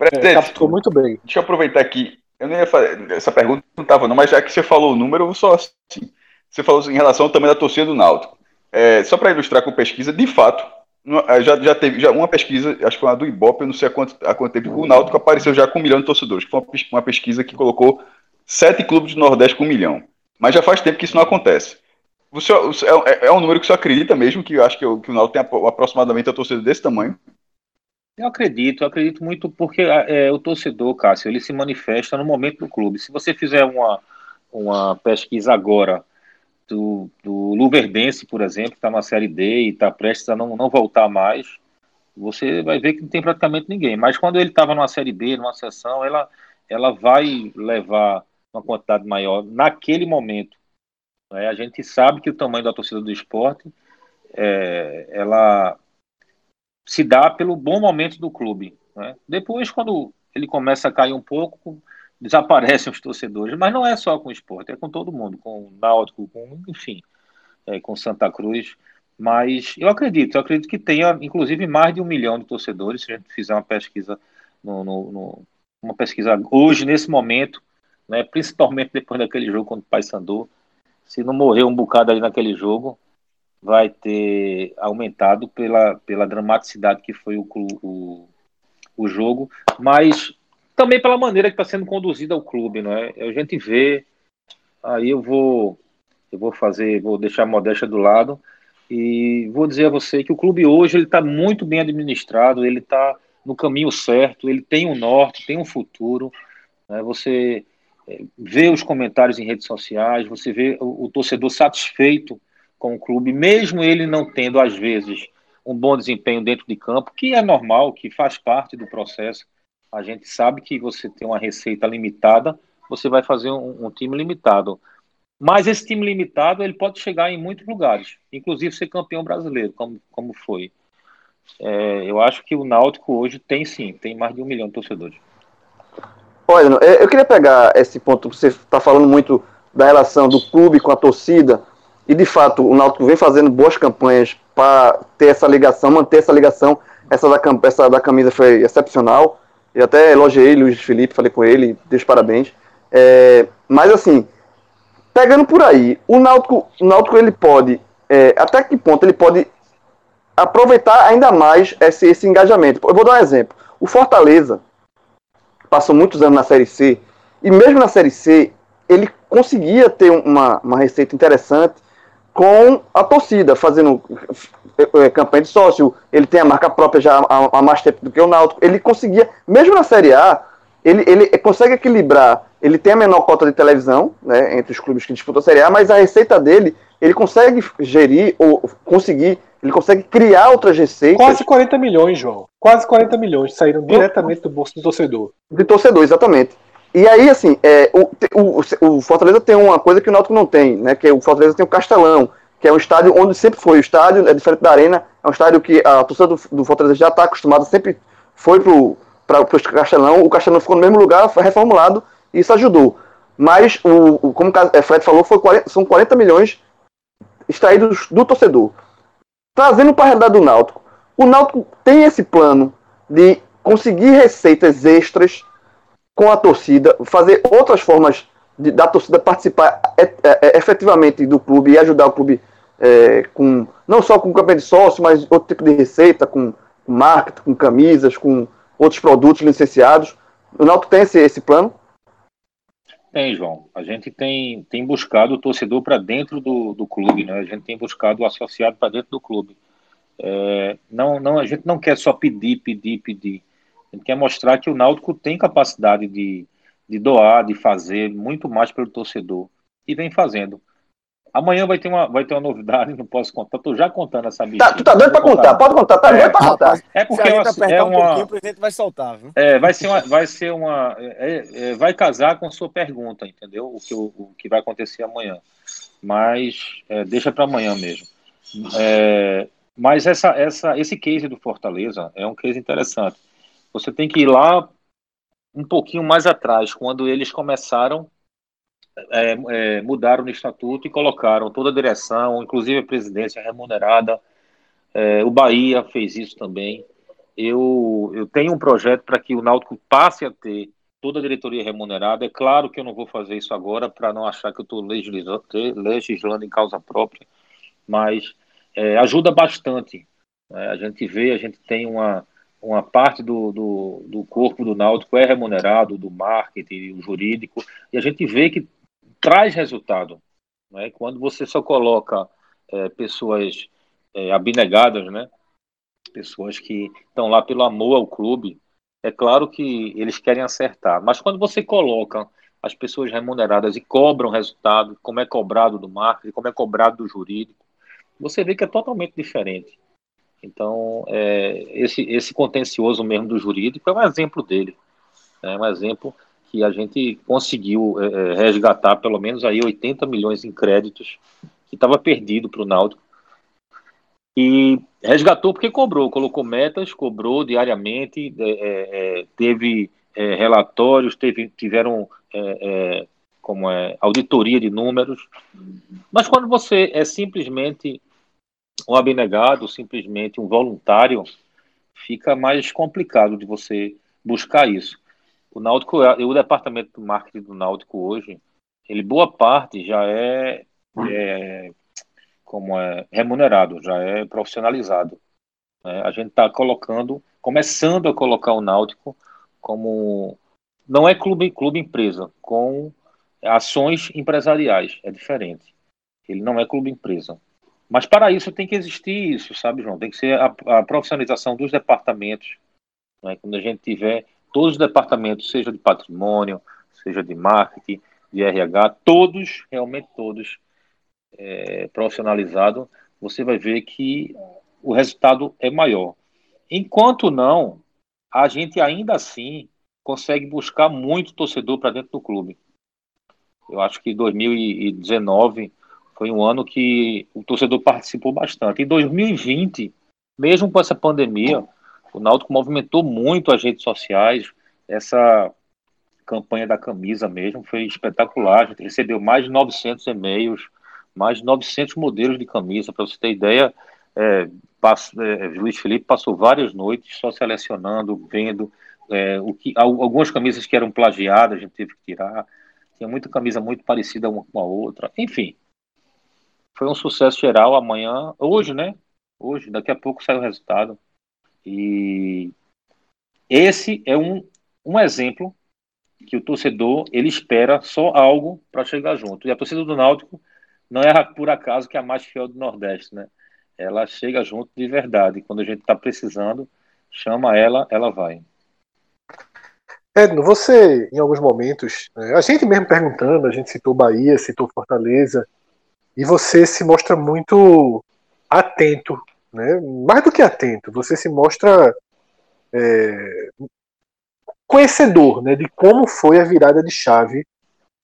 É, captou muito bem. Deixa eu aproveitar aqui. Eu não ia fazer. Essa pergunta não estava, não, mas já que você falou o número, eu vou só assim. Você falou em relação tamanho da torcida do Náutico. É, só para ilustrar com pesquisa, de fato, é, já, já teve já uma pesquisa, acho que foi uma do Ibope, eu não sei há quanto, há quanto tempo, o Náutico apareceu já com um milhão de torcedores, que foi uma pesquisa que colocou sete clubes do Nordeste com um milhão. Mas já faz tempo que isso não acontece. Você, é, é um número que você acredita mesmo, que eu acho que, que o Náutico tem aproximadamente a torcida desse tamanho? Eu acredito, eu acredito muito porque é, o torcedor, Cássio, ele se manifesta no momento do clube. Se você fizer uma, uma pesquisa agora do, do Luverdense, por exemplo, que está na Série D e está prestes a não, não voltar mais, você vai ver que não tem praticamente ninguém. Mas quando ele estava numa Série B, numa sessão, ela, ela vai levar uma quantidade maior naquele momento. Né? A gente sabe que o tamanho da torcida do esporte, é, ela se dá pelo bom momento do clube. Né? Depois, quando ele começa a cair um pouco, desaparecem os torcedores. Mas não é só com o esporte, é com todo mundo, com o Náutico, com, enfim, é, com Santa Cruz. Mas eu acredito, eu acredito que tenha, inclusive, mais de um milhão de torcedores, se a gente fizer uma pesquisa no, no, no uma pesquisa hoje, nesse momento, né, principalmente depois daquele jogo contra o Paysandu, se não morrer um bocado ali naquele jogo, vai ter aumentado pela, pela dramaticidade que foi o, o, o jogo, mas também pela maneira que está sendo conduzida o clube, não é? A gente vê, aí eu vou, eu vou fazer, vou deixar a modéstia do lado e vou dizer a você que o clube hoje ele está muito bem administrado, ele está no caminho certo, ele tem um norte, tem um futuro. Né? Você vê os comentários em redes sociais, você vê o, o torcedor satisfeito com o clube, mesmo ele não tendo, às vezes, um bom desempenho dentro de campo, que é normal, que faz parte do processo. A gente sabe que você tem uma receita limitada, você vai fazer um, um time limitado. Mas esse time limitado ele pode chegar em muitos lugares, inclusive ser campeão brasileiro, como, como foi. É, eu acho que o Náutico hoje tem sim, tem mais de um milhão de torcedores. Olha, eu queria pegar esse ponto que você está falando muito da relação do clube com a torcida. E de fato, o Náutico vem fazendo boas campanhas para ter essa ligação, manter essa ligação. Essa da, essa da camisa foi excepcional. Eu até elogiei Luiz Felipe, falei com ele, deixo parabéns. É, mas assim, pegando por aí, o Náutico, o Náutico ele pode, é, até que ponto ele pode aproveitar ainda mais esse, esse engajamento. Eu vou dar um exemplo. O Fortaleza passou muitos anos na Série C, e mesmo na Série C, ele conseguia ter uma, uma receita interessante com a torcida, fazendo é, é, campanha de sócio, ele tem a marca própria já há, há, mais tempo do que o Náutico, ele conseguia, mesmo na Série A, ele, ele consegue equilibrar, ele tem a menor cota de televisão, né, entre os clubes que disputam a Série A, mas a receita dele, ele consegue gerir, ou conseguir, ele consegue criar outras receitas. Quase 40 milhões, João. Quase 40 milhões saíram diretamente do bolso do torcedor. De torcedor, exatamente. E aí, assim, é, o, o, o, Fortaleza tem uma coisa que o Náutico não tem, né? Que é o Fortaleza tem o Castelão, que é um estádio onde sempre foi. O estádio é diferente da Arena, é um estádio que a torcida do, do Fortaleza já está acostumada, sempre foi para o Castelão. O Castelão ficou no mesmo lugar, foi reformulado, e isso ajudou. Mas, o, o como o Fred falou, foi 40, são 40 milhões extraídos do torcedor. Trazendo para a realidade do Náutico, o Náutico tem esse plano de conseguir receitas extras com a torcida, fazer outras formas de, da torcida participar é, é, é, efetivamente do clube e ajudar o clube é, com não só com campanha de sócio, mas outro tipo de receita, com, marketing, com camisas, com outros produtos licenciados. O Náutico tem esse, esse plano? Tem, João. A gente tem, tem buscado o torcedor para dentro do, do clube, né? A gente tem buscado o associado para dentro do clube. É, não, não, a gente não quer só pedir, pedir, pedir. A gente quer mostrar que o Náutico tem capacidade de, de doar, de fazer muito mais pelo torcedor. E vem fazendo. Amanhã vai ter uma, vai ter uma novidade, não posso contar. Tô já contando essa bicha. Tá, tu tá doido pra contar, contar, pode contar, tá é, doido pra contar. É porque é uma, é uma, um pouquinho, vai soltar, viu? É, vai ser uma, vai ser uma, é, é, vai casar com sua pergunta, entendeu? O que, o, o que vai acontecer amanhã. Mas é, deixa para amanhã mesmo. É, mas essa, essa, esse case do Fortaleza é um case interessante. Você tem que ir lá um pouquinho mais atrás, quando eles começaram é, é, mudaram no estatuto e colocaram toda a direção, inclusive a presidência remunerada. É, o Bahia fez isso também. Eu, eu tenho um projeto para que o Náutico passe a ter toda a diretoria remunerada. É claro que eu não vou fazer isso agora para não achar que eu estou legislando, legislando, em causa própria, mas é, ajuda bastante. Né? A gente vê, a gente tem uma, uma parte do, do, do, corpo do Náutico é remunerado, do marketing, o jurídico, e a gente vê que traz resultado. Né? Quando você só coloca é, pessoas é, abnegadas, né? pessoas que estão lá pelo amor ao clube, é claro que eles querem acertar. Mas quando você coloca as pessoas remuneradas e cobram resultado, como é cobrado do marketing, como é cobrado do jurídico, você vê que é totalmente diferente. Então, é, esse, esse contencioso mesmo do jurídico é um exemplo dele. É um exemplo que a gente conseguiu é, é resgatar pelo menos aí 80 milhões em créditos que estava perdido para o Náutico. E resgatou porque cobrou, colocou metas, cobrou diariamente, é, é, é teve é, relatórios, teve, tiveram como é, auditoria de números. Mas quando você é simplesmente um abnegado, simplesmente um voluntário, fica mais complicado de você buscar isso. O Náutico, o departamento do marketing do Náutico hoje, ele boa parte já é, é como é remunerado, já é profissionalizado. Né? A gente está colocando, começando a colocar o Náutico como não é clube clube empresa, com ações empresariais, é diferente. Ele não é clube empresa. Mas para isso tem que existir isso, sabe, João? Tem que ser a, a profissionalização dos departamentos. Né? Quando a gente tiver todos os departamentos, seja de patrimônio, seja de marketing, de RH, todos, realmente todos, é, profissionalizados, você vai ver que o resultado é maior. Enquanto não, a gente ainda assim consegue buscar muito torcedor para dentro do clube. Eu acho que 2019 foi um ano que o torcedor participou bastante. Em 2020, mesmo com essa pandemia, o Náutico movimentou muito as redes sociais. Essa campanha da camisa mesmo foi espetacular. A gente recebeu mais de 900 e-mails, mais de 900 modelos de camisa. Para você ter ideia, é, passo, é, Luiz Felipe passou várias noites só selecionando, vendo é, o que, algumas camisas que eram plagiadas, a gente teve que tirar. Tinha muita camisa muito parecida uma com a outra. Enfim, foi um sucesso geral. Amanhã, hoje, né? Hoje, daqui a pouco sai o resultado. E esse é um, um exemplo que o torcedor ele espera só algo para chegar junto. E a torcida do Náutico não é por acaso que é a mais fiel do Nordeste, né? Ela chega junto de verdade. Quando a gente está precisando, chama ela, ela vai. Edno, você, em alguns momentos, né, a gente mesmo perguntando, a gente citou Bahia, citou Fortaleza, e você se mostra muito atento né? Mais do que atento, você se mostra é, conhecedor né, de como foi a virada de chave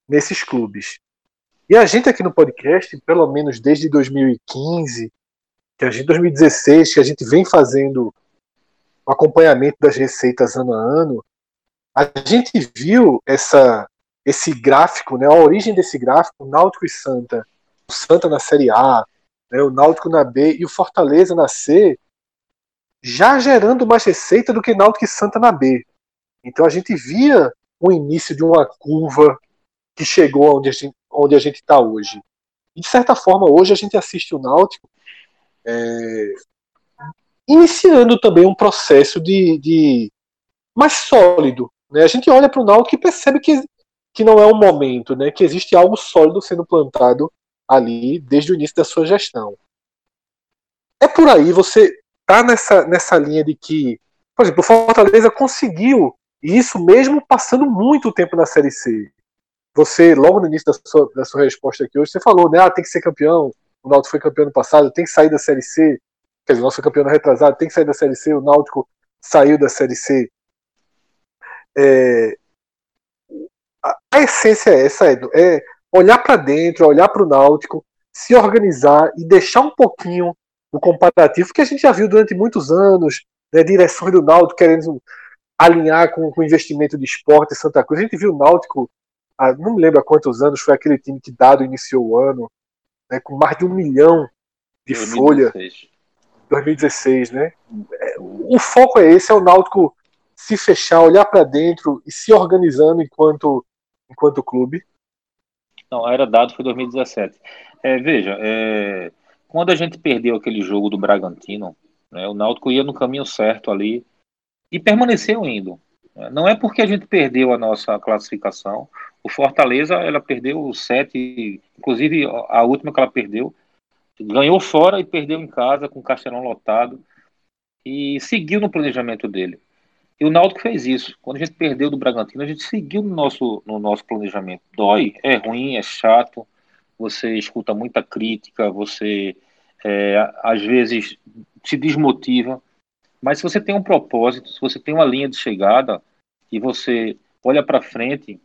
nesses clubes. E a gente aqui no podcast, pelo menos desde 2015, que a gente 2016, que a gente vem fazendo o acompanhamento das receitas ano a ano, a gente viu essa esse gráfico, né, a origem desse gráfico, Náutico e Santa, o Santa na Série A, né, o Náutico na B e o Fortaleza na C, já gerando mais receita do que Náutico e Santa na B. Então a gente via o início de uma curva que chegou onde a gente está hoje. E de certa forma hoje a gente assiste o Náutico é, iniciando também um processo de, de mais sólido. Né? A gente olha para o Náutico e percebe que que não é um momento, né? Que existe algo sólido sendo plantado ali desde o início da sua gestão. É por aí, você tá nessa, nessa linha de que, por exemplo, o Fortaleza conseguiu isso mesmo passando muito tempo na Série C. Você, logo no início da sua, da sua resposta aqui hoje, você falou, né? Ah, tem que ser campeão. O Náutico foi campeão no passado, tem que sair da Série C. Quer dizer, o nosso campeão retrasado tem que sair da Série C. O Náutico saiu da Série C. É, a, essência é essa, Edu, é olhar para dentro, olhar para o Náutico, se organizar e deixar um pouquinho o comparativo que a gente já viu durante muitos anos, né, direções do Náutico querendo alinhar com, com o investimento de esporte em Santa Cruz. A gente viu o Náutico, há, não me lembro há quantos anos foi aquele time que Dado iniciou o ano, né, com mais de um milhão de 2016. folha. 2016, né? O foco é esse, é o Náutico se fechar, olhar para dentro e se organizando enquanto, enquanto clube? Não, era dado foi 2017. É, veja, é, quando a gente perdeu aquele jogo do Bragantino, né, o Náutico ia no caminho certo ali e permaneceu indo. Né. Não é porque a gente perdeu a nossa classificação. O Fortaleza, ela perdeu sete, inclusive a última que ela perdeu, ganhou fora e perdeu em casa com o Castelão lotado e seguiu no planejamento dele. E o Náutico fez isso. Quando a gente perdeu do Bragantino, a gente seguiu no nosso, no nosso planejamento. Dói, é ruim, é chato, você escuta muita crítica, você é, às vezes se desmotiva. Mas se você tem um propósito, se você tem uma linha de chegada e você olha para frente,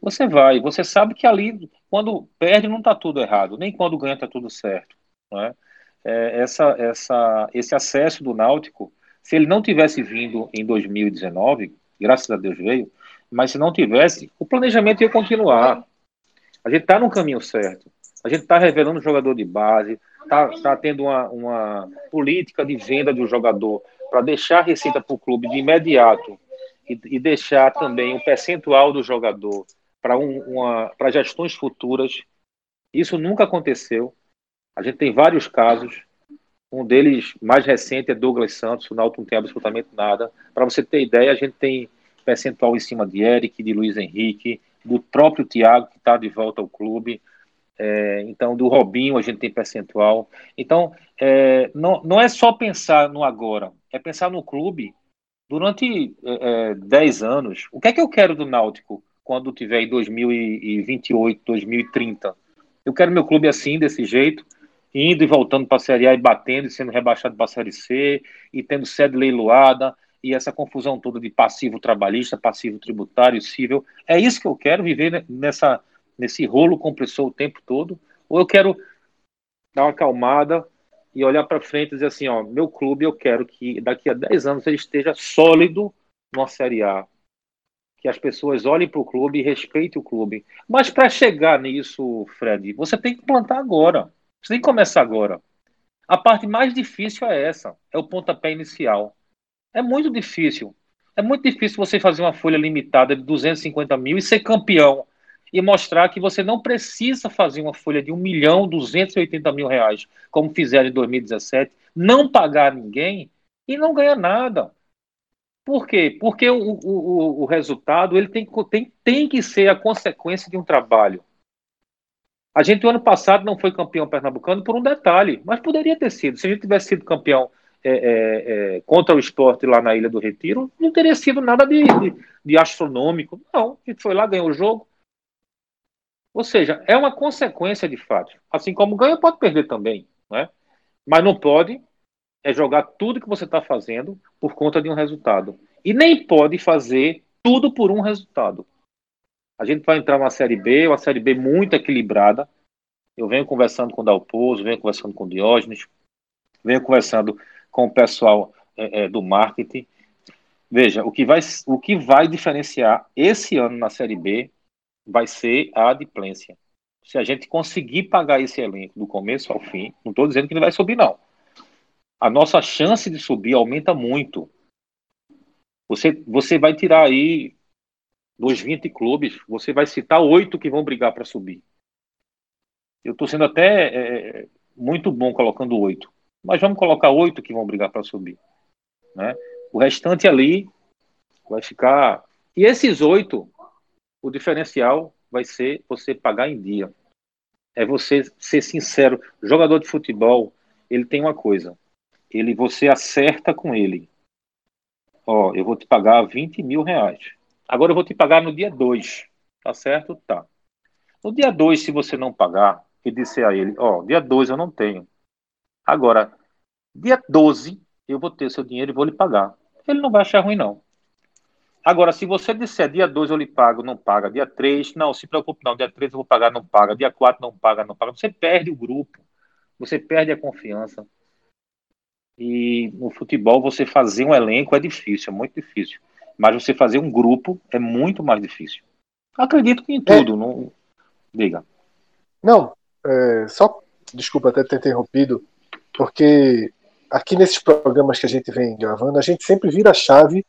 você vai. Você sabe que ali, quando perde, não está tudo errado, nem quando ganha está tudo certo. Né? É, essa, essa, esse acesso do Náutico se ele não tivesse vindo em 2019, graças a Deus veio, mas se não tivesse, o planejamento ia continuar. A gente está no caminho certo. A gente está revelando jogador de base, está tá tendo uma, uma política de venda do jogador para deixar a receita para o clube de imediato e, e, deixar também um percentual do jogador para um, gestões futuras. Isso nunca aconteceu. A gente tem vários casos. Um deles, mais recente, é Douglas Santos. O Náutico não tem absolutamente nada. Para você ter ideia, a gente tem percentual em cima de Eric, de Luiz Henrique, do próprio Thiago, que está de volta ao clube. É, então, do Robinho a gente tem percentual. Então, é, não, não é só pensar no agora, é pensar no clube durante é, 10 é, anos. O que é que eu quero do Náutico quando tiver em 2028, 2030? Eu quero meu clube assim, desse jeito indo e voltando para a Série A e batendo e sendo rebaixado para a Série C e tendo sede leiloada e essa confusão toda de passivo trabalhista, passivo tributário, civil. É isso que eu quero viver nessa nesse rolo compressor o tempo todo? Ou eu quero dar uma acalmada e olhar para frente e dizer assim, ó, meu clube eu quero que daqui a 10 anos ele esteja sólido numa Série A. Que as pessoas olhem para o clube e respeitem o clube. Mas para chegar nisso, Fred, você tem que plantar agora. Tem que começar agora. A parte mais difícil é essa, é o pontapé inicial. É muito difícil. É muito difícil você fazer uma folha limitada de 250 mil e ser campeão e mostrar que você não precisa fazer uma folha de 1 milhão 280 mil reais, como fizeram em 2017, não pagar ninguém e não ganhar nada. Por quê? Porque o, o, o resultado ele tem, tem, tem que ser a consequência de um trabalho. A gente, o ano passado, não foi campeão pernambucano por um detalhe, mas poderia ter sido. Se a gente tivesse sido campeão é, é, é, contra o esporte lá na Ilha do Retiro, não teria sido nada de, de, de, astronômico. Não, a gente foi lá, ganhou o jogo. Ou seja, é uma consequência de fato. Assim como ganha, pode perder também. Né? Mas não pode é jogar tudo que você está fazendo por conta de um resultado. E nem pode fazer tudo por um resultado. A gente vai entrar numa Série B, uma Série B muito equilibrada. Eu venho conversando com o Dalpozo, venho conversando com o Diógenes, venho conversando com o pessoal é, é, do marketing. Veja, o que, vai, o que vai diferenciar esse ano na Série B vai ser a adimplência. Se a gente conseguir pagar esse elenco do começo ao fim, não estou dizendo que ele vai subir, não. A nossa chance de subir aumenta muito. Você, você vai tirar aí dos 20 clubes, você vai citar oito que vão brigar para subir. Eu estou sendo até é, muito bom colocando oito, mas vamos colocar oito que vão brigar para subir. Né? O restante ali vai ficar. E esses oito O diferencial vai ser você pagar em dia. É você ser sincero. jogador de futebol, ele tem uma coisa. Ele, você acerta com ele. Ó, eu vou te pagar 20 mil reais. Agora eu vou te pagar no dia 2. Tá certo? Tá. No dia 2, se você não pagar, e disser a ele, ó, dia 2 eu não tenho. Agora, dia 12 eu vou ter seu dinheiro e vou lhe pagar. Ele não vai achar ruim, não. Agora, se você disser dia 2 eu lhe pago, não paga, dia 3, não, se preocupe não, dia 3 eu vou pagar, não paga, dia 4 não paga, não paga, você perde o grupo, você perde a confiança. E no futebol você fazer um elenco é difícil, é muito difícil. Mas você fazer um grupo é muito mais difícil. Acredito que em tudo, é. não. Diga. Não, é, só desculpa até ter interrompido, porque aqui nesses programas que a gente vem gravando, a gente sempre vira a chave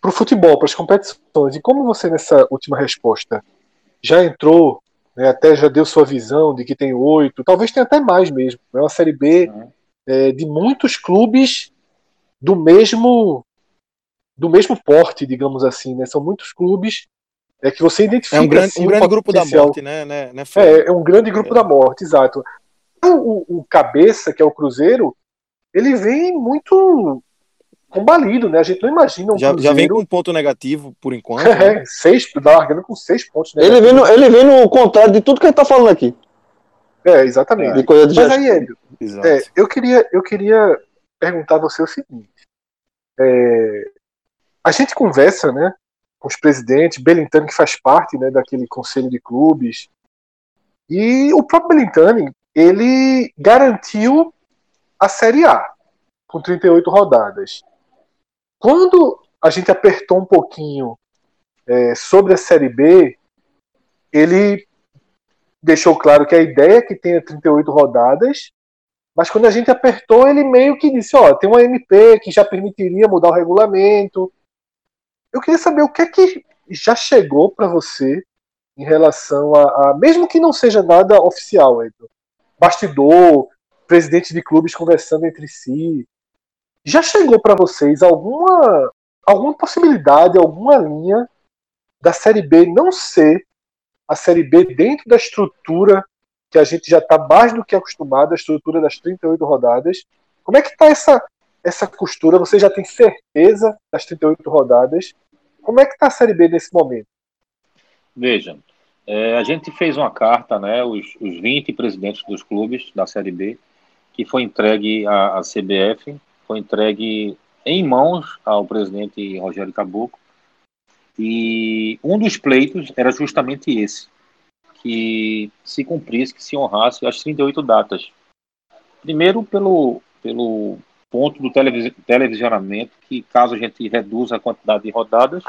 para o futebol, para as competições. E como você, nessa última resposta, já entrou, né, até já deu sua visão de que tem oito, talvez tenha até mais mesmo. É uma Série B é, de muitos clubes do mesmo do mesmo porte, digamos assim. Né? São muitos clubes é que você identifica. É um grande, assim, um grande grupo da morte, né? né, né é, é um grande grupo é. da morte, exato. O, o, cabeça, que é o Cruzeiro, ele vem muito combalido, né? A gente não imagina um já, Cruzeiro... já vem com um ponto negativo por enquanto. [laughs] É, né? seis, largando com seis pontos negativos. Ele vem, no, ele vem no contrário de tudo que a gente tá falando aqui. É, exatamente. De coisa de Mas aí, Hélio, é, eu, queria, eu queria perguntar a você o seguinte. É, a gente conversa, né, com os presidentes, Belintani que faz parte, né, daquele conselho de clubes, e o próprio Belintani, ele garantiu a Série A, com 38 rodadas. Quando a gente apertou um pouquinho é, sobre a Série B, ele deixou claro que a ideia é que tenha 38 rodadas, mas quando a gente apertou, ele meio que disse: ó, tem uma MP que já permitiria mudar o regulamento. Eu queria saber o que é que já chegou para você em relação a, a, mesmo que não seja nada oficial, Edson, bastidor, presidentes de clubes conversando entre si. Já chegou para vocês alguma alguma possibilidade, alguma linha da Série B não ser a Série B dentro da estrutura que a gente já está mais do que acostumado, a estrutura das 38 rodadas. Como é que está essa, essa costura? Você já tem certeza das 38 rodadas? Como é que está a Série B nesse momento? Veja, é, a gente fez uma carta, né, os, os 20 presidentes dos clubes da Série B, que foi entregue à, à CBF, foi entregue em mãos ao presidente Rogério Caboclo, e um dos pleitos era justamente esse, que se cumprisse, que se honrasse as 38 datas. Primeiro, pelo, pelo ponto do televis televisionamento, que caso a gente reduza a quantidade de rodadas,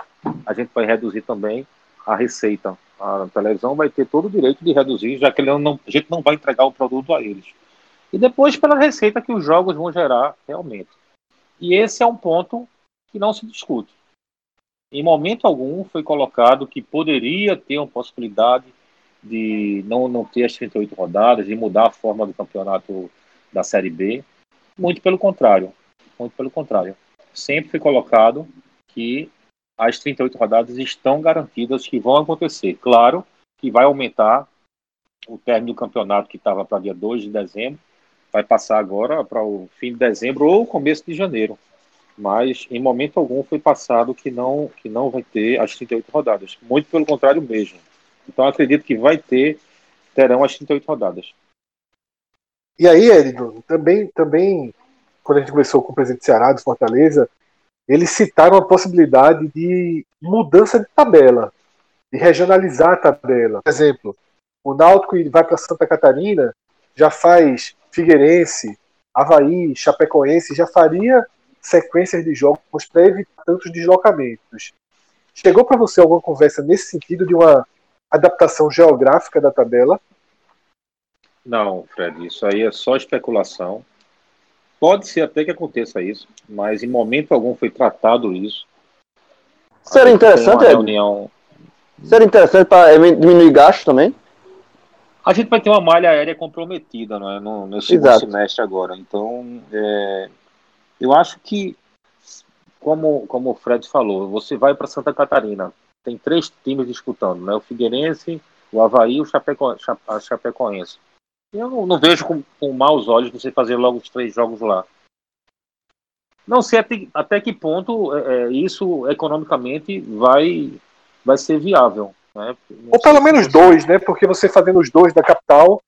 a gente vai reduzir também a receita. A televisão vai ter todo o direito de reduzir, já que não, a gente não vai entregar o produto a eles e depois pela receita que os jogos vão gerar realmente. E esse é um ponto que não se discute. Em momento algum foi colocado que poderia ter uma possibilidade de não, não ter as 38 rodadas, de mudar a forma do campeonato da Série B. Muito pelo contrário. Muito pelo contrário. Sempre foi colocado que as 38 rodadas estão garantidas que vão acontecer. Claro que vai aumentar o término do campeonato que estava para dia 2 de dezembro, vai passar agora para o fim de dezembro ou começo de janeiro. Mas em momento algum foi passado que não que não vai ter as 38 rodadas. Muito pelo contrário mesmo. Então acredito que vai ter terão as 38 rodadas. E aí, Edno, também também quando a gente começou com o presidente Ceará do Fortaleza, eles citaram a possibilidade de mudança de tabela, de regionalizar a tabela. Por exemplo, o Náutico vai para Santa Catarina, já faz Figueirense, Havaí, Chapecoense, já faria sequências de jogos para evitar tantos deslocamentos. Chegou para você alguma conversa nesse sentido de uma adaptação geográfica da tabela? Não, Fred, isso aí é só especulação. Pode ser até que aconteça isso, mas em momento algum foi tratado isso. Seria interessante, reunião... Seria interessante para diminuir gastos também? A gente vai ter uma malha aérea comprometida não é? no, no segundo semestre agora. Então, é, eu acho que, como, como o Fred falou, você vai para Santa Catarina. tem três times disputando, né? O Figueirense, o Havaí e o Chapeco, Chapecoense. Eu não, não vejo com, com, maus olhos você fazer logo os três jogos lá. Não sei até, até que ponto é, é isso economicamente vai, vai ser viável. Né? Ou pelo menos dois, né? Porque você fazendo os dois da capital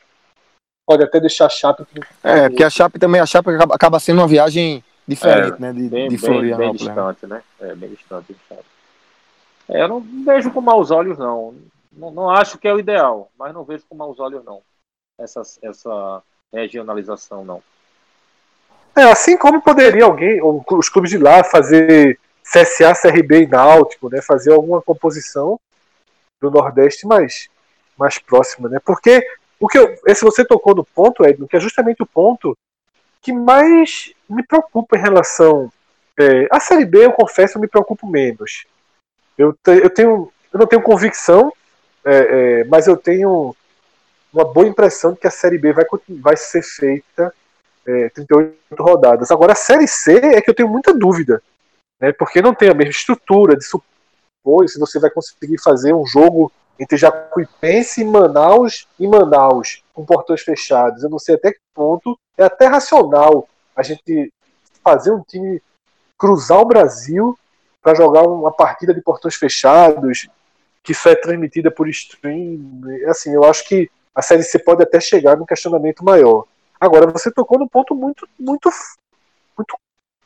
pode até deixar a Chape. É, porque a Chape também, a Chape acaba, acaba sendo uma viagem diferente, é, né? De, bem, de Florianópolis. Bem, bem distante, né? É, bem distante. É, eu não vejo com maus olhos, não. não. Não acho que é o ideal, mas não vejo com maus olhos, não. Essa, essa regionalização, não. É, assim como poderia alguém, os clubes de lá, fazer CSA, CRB e Náutico, né? Fazer alguma composição do Nordeste mais, mais próxima, né? Porque o que eu, esse você tocou no ponto, Edno, que é justamente o ponto que mais me preocupa em relação é, a Série B, eu confesso, eu me preocupo menos. Eu, te, eu tenho, eu não tenho convicção, é, é, mas eu tenho uma boa impressão de que a Série B vai, vai ser feita é, 38 rodadas. Agora a Série C é que eu tenho muita dúvida, né, porque não tem a mesma estrutura de supor se você vai conseguir fazer um jogo entre Jacuipense e Manaus e Manaus, com portões fechados. Eu não sei até que ponto é até racional a gente fazer um time cruzar o Brasil para jogar uma partida de portões fechados, que só é transmitida por stream. Assim, eu acho que a Série C pode até chegar num questionamento maior. Agora, você tocou num ponto muito, muito, muito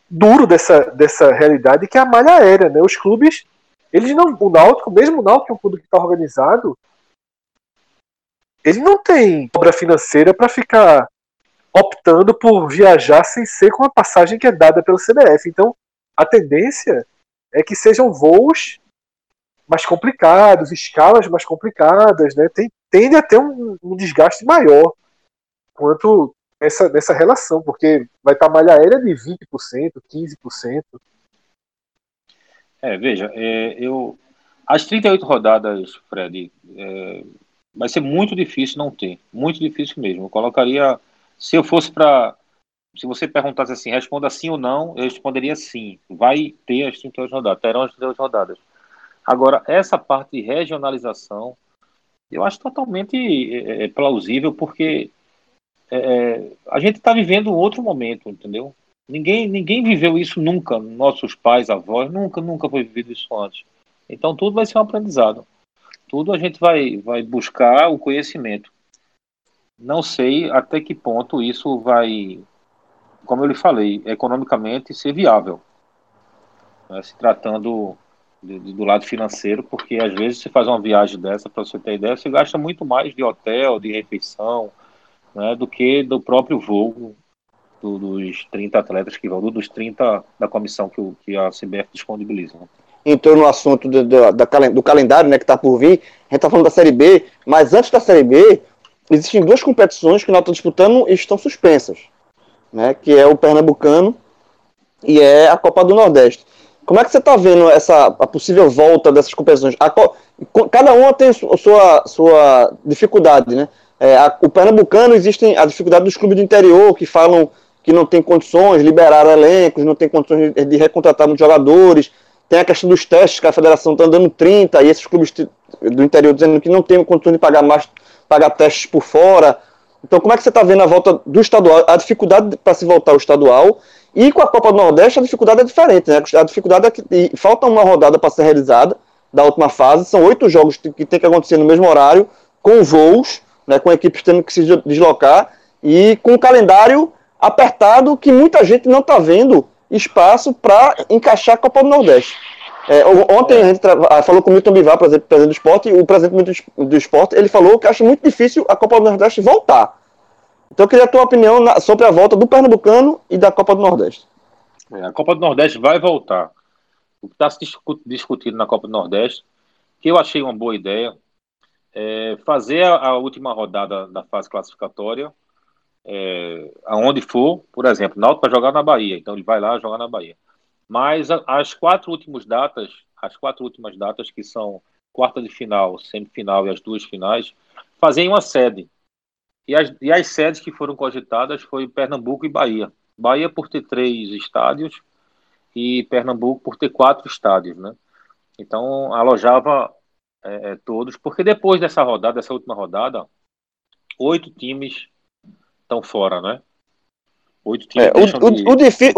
duro dessa, dessa realidade, que é a malha aérea. Né? Os clubes eles não, o Náutico, mesmo o Náutico, é um clube que está organizado, ele não tem obra financeira para ficar optando por viajar sem ser com a passagem que é dada pelo CBF. Então, a tendência é que sejam voos mais complicados, escalas mais complicadas, né? Tem, tende a ter um, um desgaste maior quanto essa, nessa relação, porque vai estar malha aérea de 20%, 15%. É, veja, é, eu as 38 rodadas, Fred, é, vai ser muito difícil não ter, muito difícil mesmo. Eu colocaria, se eu fosse para, se você perguntasse assim, responda sim ou não, eu responderia sim. Vai ter as 38 rodadas, terão as 38 rodadas. Agora, essa parte de regionalização, eu acho totalmente é, é plausível, porque é, é a gente está vivendo outro momento, entendeu? Ninguém, ninguém viveu isso nunca, nossos pais, avós, nunca, nunca foi vivido isso antes. Então tudo vai ser um aprendizado. Tudo a gente vai, vai buscar o conhecimento. Não sei até que ponto isso vai, como eu lhe falei, economicamente ser viável. Né? Se tratando de, do lado financeiro, porque às vezes você faz uma viagem dessa, para você ter ideia, você gasta muito mais de hotel, de refeição, né, do que do próprio voo do, dos 30 atletas que vão, dos 30 da comissão que, o, que a CBF disponibiliza. Né? Entrou no assunto do, do, do calendário né, que está por vir, a gente está falando da Série B, mas antes da Série B, existem duas competições que nós estamos disputando e estão suspensas, né, que é o Pernambucano e é a Copa do Nordeste. Como é que você está vendo essa a possível volta dessas competições? A, cada uma tem sua, sua dificuldade, né? É, a, o Pernambucano existe a dificuldade dos clubes do interior que falam que não tem condições, liberaram elencos, não tem condições de, de recontratar muitos jogadores. Tem a questão dos testes, que a federação está dando 30, e esses clubes do interior dizendo que não tem condições de pagar mais, pagar testes por fora. Então, como é que você está vendo a volta do estadual, a dificuldade para se voltar ao estadual? E com a Copa do Nordeste, a dificuldade é diferente, né? A dificuldade é que falta uma rodada para ser realizada da última fase. São oito jogos que tem que acontecer no mesmo horário, com voos, né, com equipes tendo que se deslocar e com um calendário apertado que muita gente não está vendo espaço para encaixar a Copa do Nordeste. É, ontem a gente ah, falou com o Milton Bivar, presidente, do esporte, e o presidente do esporte ele falou que acha muito difícil a Copa do Nordeste voltar. Então eu queria a tua opinião na, sobre a volta do Pernambucano e da Copa do Nordeste. É, a Copa do Nordeste vai voltar. O que está se discutindo na Copa do Nordeste, que eu achei uma boa ideia, é fazer a, última rodada da fase classificatória é, aonde for, por exemplo, Náutico vai jogar na Bahia, então ele vai lá jogar na Bahia. Mas as quatro últimas datas, as quatro últimas datas que são quarta de final, semifinal e as duas finais, fazem uma sede. E as, e as sedes que foram cogitadas foi Pernambuco e Bahia. Bahia por ter três estádios e Pernambuco por ter quatro estádios, né? Então, alojava é, é, todos, porque depois dessa rodada, dessa última rodada, oito times estão fora, né? Oito times. É, o, o, de... o,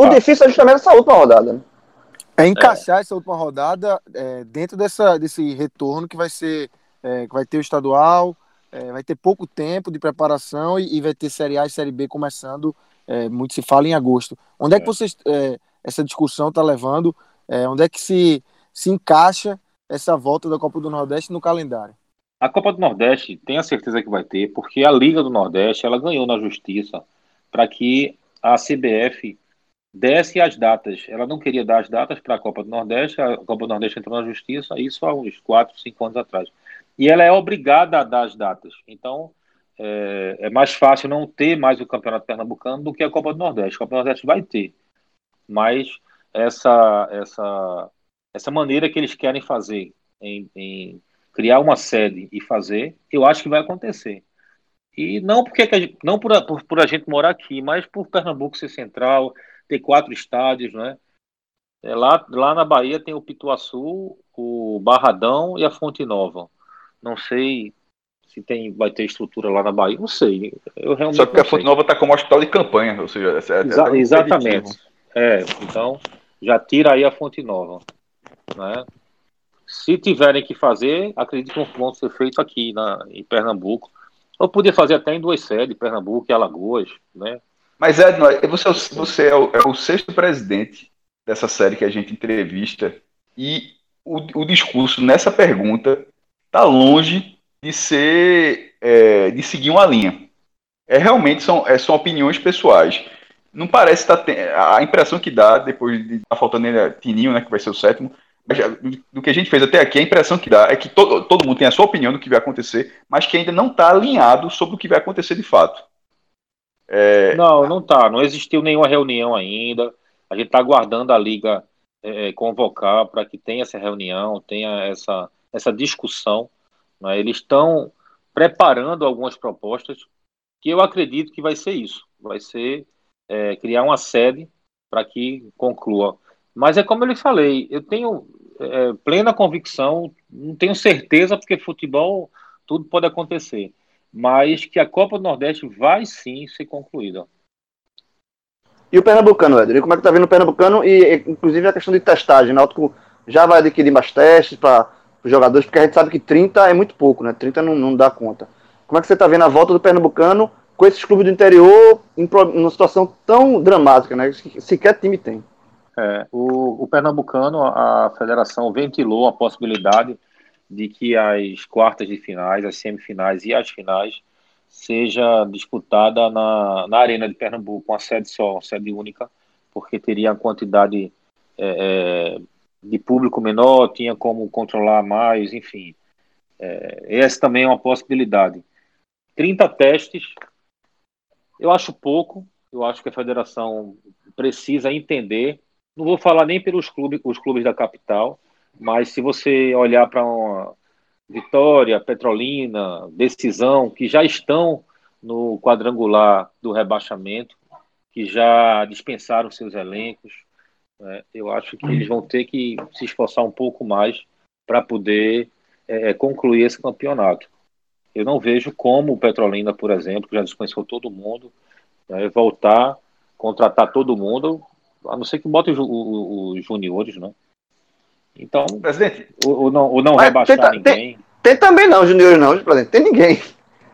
o, difícil é justamente essa última rodada. Né? É encaixar essa última rodada é, dentro dessa, desse retorno que vai ser é, que vai ter o estadual, é, vai ter pouco tempo de preparação e, e, vai ter Série A e Série B começando, é, muito se fala em agosto. Onde é que é. vocês, é, essa discussão está levando? onde é que se, se encaixa essa volta da Copa do Nordeste no calendário? A Copa do Nordeste tem a certeza que vai ter, porque a Liga do Nordeste ela ganhou na Justiça para que a CBF desse as datas. Ela não queria dar as datas para a Copa do Nordeste, a Copa do Nordeste entrou na justiça, isso há uns 4, 5 anos atrás. E ela é obrigada a dar as datas. Então, é, é, mais fácil não ter mais o Campeonato Pernambucano do que a Copa do Nordeste. A Copa do Nordeste vai ter, mas essa, essa, essa maneira que eles querem fazer em, em criar uma sede e fazer, eu acho que vai acontecer. E não porque gente, não por a, por, por a gente morar aqui, mas por Pernambuco ser central, ter quatro estádios, né? É, lá, lá na Bahia tem o Pituaçu, o Barradão e a Fonte Nova. Não sei se tem, vai ter estrutura lá na Bahia, não sei. Eu realmente Só que a Fonte Nova está como hospital de campanha, ou seja, é, é Exa exatamente. É, então já tira aí a Fonte Nova, né? Se tiverem que fazer, acredito que vão ser feito aqui na, em Pernambuco. Ou podia fazer até em duas sedes, Pernambuco e Alagoas, né? Mas, Edno, você, é você é, o, é, o, sexto presidente dessa série que a gente entrevista e o, o discurso nessa pergunta está longe de ser, é, de seguir uma linha. É, realmente são, é, são opiniões pessoais. Não parece estar tá a impressão que dá depois de tá faltando ainda Tininho, né, que vai ser o sétimo. Mas do que a gente fez até aqui, a impressão que dá é que todo, todo mundo tem a sua opinião do que vai acontecer, mas que ainda não está alinhado sobre o que vai acontecer de fato. É... Não, não tá. Não existiu nenhuma reunião ainda. A gente está aguardando a liga é, é convocar para que tenha essa reunião, tenha essa, essa discussão. Né? Eles estão preparando algumas propostas que eu acredito que vai ser isso. Vai ser é, criar uma sede para que conclua. Mas é como eu lhe falei, eu tenho é, plena convicção, não tenho certeza, porque futebol tudo pode acontecer mas que a Copa do Nordeste vai sim ser concluída. E o Pernambucano, Éder? Como é que tá vendo o Pernambucano e, inclusive, a questão de testagem? O Náutico já vai adquirir mais testes para os jogadores, porque a gente sabe que 30 é muito pouco, né? 30 não, não dá conta. Como é que você está vendo a volta do Pernambucano com esses clubes do interior em uma situação tão dramática, né? Que sequer time tem. É, o, o Pernambucano, a federação ventilou a possibilidade de que as quartas de finais, as semifinais e as finais seja disputada na, na Arena de Pernambuco, uma sede só, uma sede única, porque teria a quantidade é, é, de público menor, tinha como controlar mais, enfim. É, essa também é uma possibilidade. 30 testes, eu acho pouco, eu acho que a federação precisa entender, não vou falar nem pelos clubes, os clubes da capital, mas se você olhar para uma Vitória, Petrolina, Decisão, que já estão no quadrangular do rebaixamento, que já dispensaram seus elencos, né, eu acho que eles vão ter que se esforçar um pouco mais para poder é, é, concluir esse campeonato. Eu não vejo como o Petrolina, por exemplo, que já dispensou todo mundo, né, voltar, contratar todo mundo, a não ser que bote os, juniores, né? Então, presidente, o, o não, o não rebaixar tem, ninguém. Tem, tem, também não, juniores não, presidente. Tem ninguém.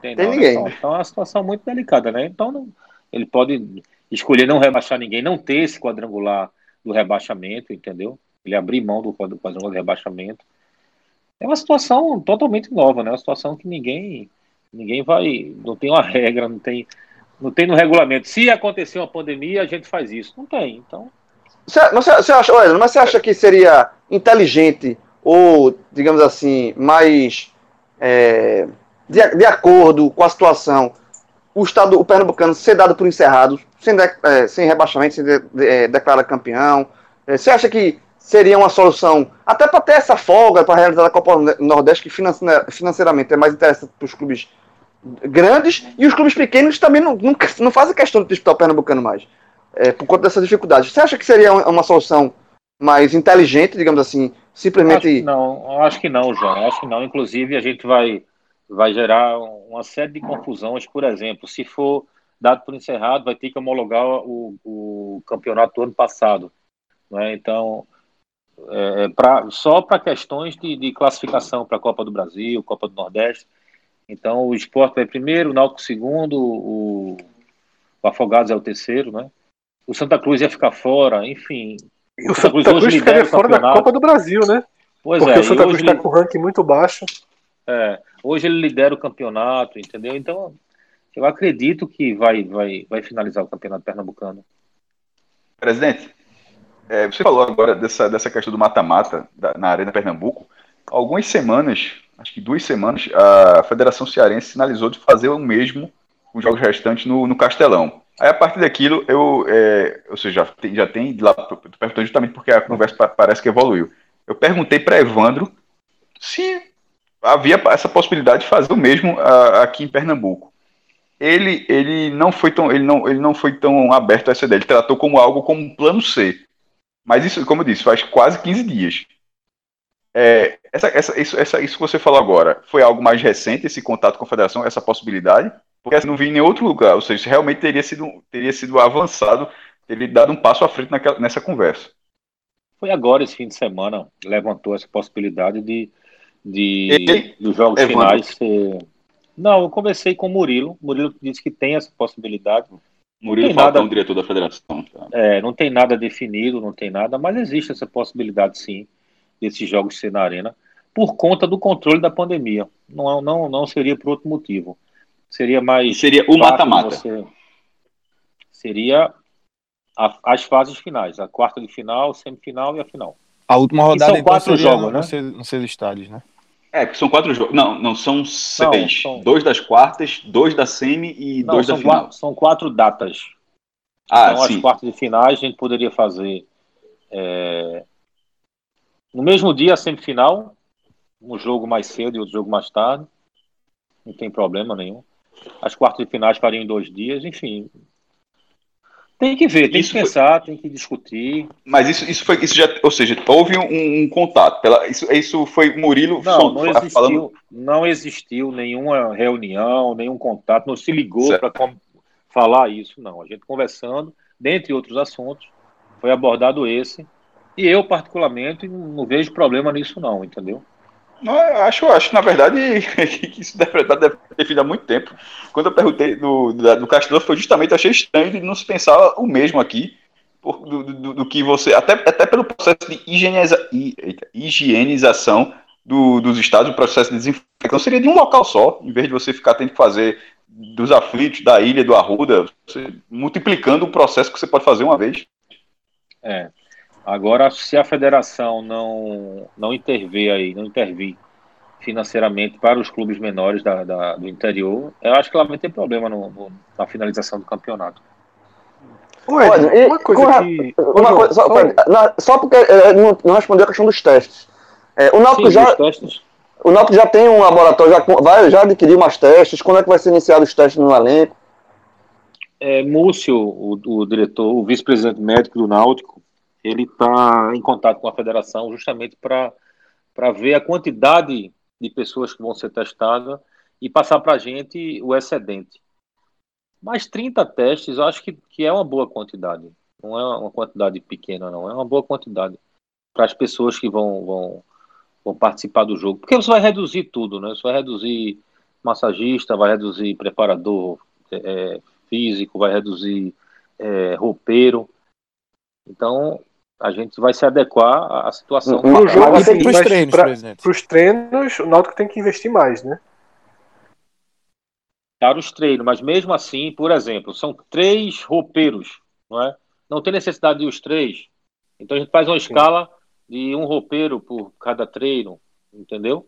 Tem, tem não, ninguém. Então, então é uma situação muito delicada, né? Então não, ele pode escolher não rebaixar ninguém, não ter esse quadrangular do rebaixamento, entendeu? Ele abrir mão do quadrangular do rebaixamento. É uma situação totalmente nova, né? Uma situação que ninguém ninguém vai, não tem uma regra, não tem não tem no regulamento. Se acontecer uma pandemia, a gente faz isso. Não tem. Então, você, você acha, olha, mas você acha que seria inteligente ou, digamos assim, mais é, de, de, acordo com a situação, o Estado, o Pernambucano ser dado por encerrado, sem, de, é, sem rebaixamento, sem de, é, declarar campeão? É, você acha que seria uma solução, até para ter essa folga para realizar a Copa Nordeste, que financeiramente é mais interessante para os clubes grandes e os clubes pequenos também não, não, não fazem questão de disputar o Pernambucano mais é, por conta dessas dificuldades. Você acha que seria uma solução mais inteligente, digamos assim, Simplesmente. Acho não, acho que não, João. Acho que não. Inclusive, a gente vai, vai gerar uma série de confusões. Por exemplo, se for dado por encerrado, vai ter que homologar o, o campeonato do ano passado. Né? Então, é, é pra, só para questões de, de classificação para a Copa do Brasil, Copa do Nordeste. Então, o esporte vai primeiro, o Náutico segundo, o, o Afogados é o terceiro, né? O Santa Cruz ia ficar fora, enfim. E o Santa, Cruz, Cruz ficaria fora da Copa do Brasil, né? Pois Porque é, o Santa Cruz está ele, com ranking muito baixo. é, hoje ele lidera o campeonato, entendeu? Então, eu acredito que vai, vai, vai finalizar o campeonato pernambucano. Presidente, é, você falou agora dessa, dessa questão do mata-mata na Arena Pernambuco. Algumas semanas, acho que duas semanas, a Federação Cearense sinalizou de fazer o mesmo com os jogos restantes no, no Castelão. Aí, a partir daquilo, eu, é, ou seja, já tem, já tem de lá, perguntando justamente porque a conversa parece que evoluiu. Eu perguntei para Evandro se havia essa possibilidade de fazer o mesmo a, aqui em Pernambuco. Ele, ele, não foi tão, ele, não, ele não foi tão aberto a essa ideia, ele tratou como algo como um plano C. Mas isso, como eu disse, faz quase 15 dias. É, essa, essa, isso, essa, isso que você falou agora, foi algo mais recente, esse contato com a federação, essa possibilidade? Porque assim, não vi em nenhum outro lugar, ou seja, realmente teria sido, teria sido avançado, teria dado um passo à frente naquela, nessa conversa. Foi agora, esse fim de semana, levantou essa possibilidade de, de Ele, dos jogos Evandro. finais ser... Não, eu conversei com o Murilo. O Murilo disse que tem essa possibilidade. Murilo Falcão, nada... diretor da federação. Tá? É, não tem nada definido, não tem nada, mas existe essa possibilidade sim, desses jogos ser na arena, por conta do controle da pandemia. Não, não, não seria por outro motivo. Seria mais. Seria o mata-mata. Você... Seria a, as fases finais, a quarta de final, semifinal e a final. A última rodada e são então, quatro jogos, né? Nos seus estádios, né? É, porque são quatro jogos. Não, não, são seis. Não, são... Dois das quartas, dois da semi e não, dois da final. Quatro, são quatro datas. Ah, então, sim. as quartas de finais a gente poderia fazer é... no mesmo dia a semifinal, um jogo mais cedo e outro jogo mais tarde. Não tem problema nenhum. As quartas de finais fariam em dois dias, enfim. Tem que ver, tem isso que pensar, foi... tem que discutir. Mas isso, isso foi, isso já, ou seja, houve um, um contato. Pela, isso, isso foi Murilo não, não existiu, falando... não existiu nenhuma reunião, nenhum contato, não se ligou para falar isso, não. A gente conversando, dentre outros assuntos, foi abordado esse. E eu, particularmente, não vejo problema nisso, não, entendeu? Não, acho, acho, na verdade, que [laughs] isso deve, deve ter feito há muito tempo. Quando eu perguntei do, do, do foi justamente, achei estranho de não se pensar o mesmo aqui, por, do, do, do, que você, até, até pelo processo de higieniza, higienização do, dos estados, o processo de desinfecção seria de um local só, em vez de você ficar tendo que fazer dos aflitos, da ilha, do Arruda, você, multiplicando o processo que você pode fazer uma vez. É. Agora, se a federação não, não intervir aí, não intervir financeiramente para os clubes menores da, da, do interior, eu acho que ela vai ter problema no, no, na finalização do campeonato. Ué, uma coisa que... Uma coisa, só, só, só porque é, não, não, respondeu a questão dos testes. É, o Náutico já... O Náutico já tem um laboratório, já, vai, já adquiriu umas testes. Quando é que vai ser iniciado os testes no elenco? É, Múcio, o, o diretor, o vice-presidente médico do Náutico, ele está em contato com a federação justamente para ver a quantidade de pessoas que vão ser testadas e passar para a gente o excedente. Mas 30 testes, eu acho que, que é uma boa quantidade. Não é uma quantidade pequena, não. É uma boa quantidade para as pessoas que vão, vão, vão participar do jogo. Porque você vai reduzir tudo, né? Você vai reduzir massagista, vai reduzir preparador é, físico, vai reduzir é, roupeiro. Então, a gente vai se adequar à situação. Para o jogo, assim, para os treinos, Para os treinos, o Náutico tem que investir mais, né? Para os treinos, mas mesmo assim, por exemplo, são três roupeiros, não é? Não tem necessidade de os três. Então a gente faz uma Sim. escala de um roupeiro por cada treino, entendeu?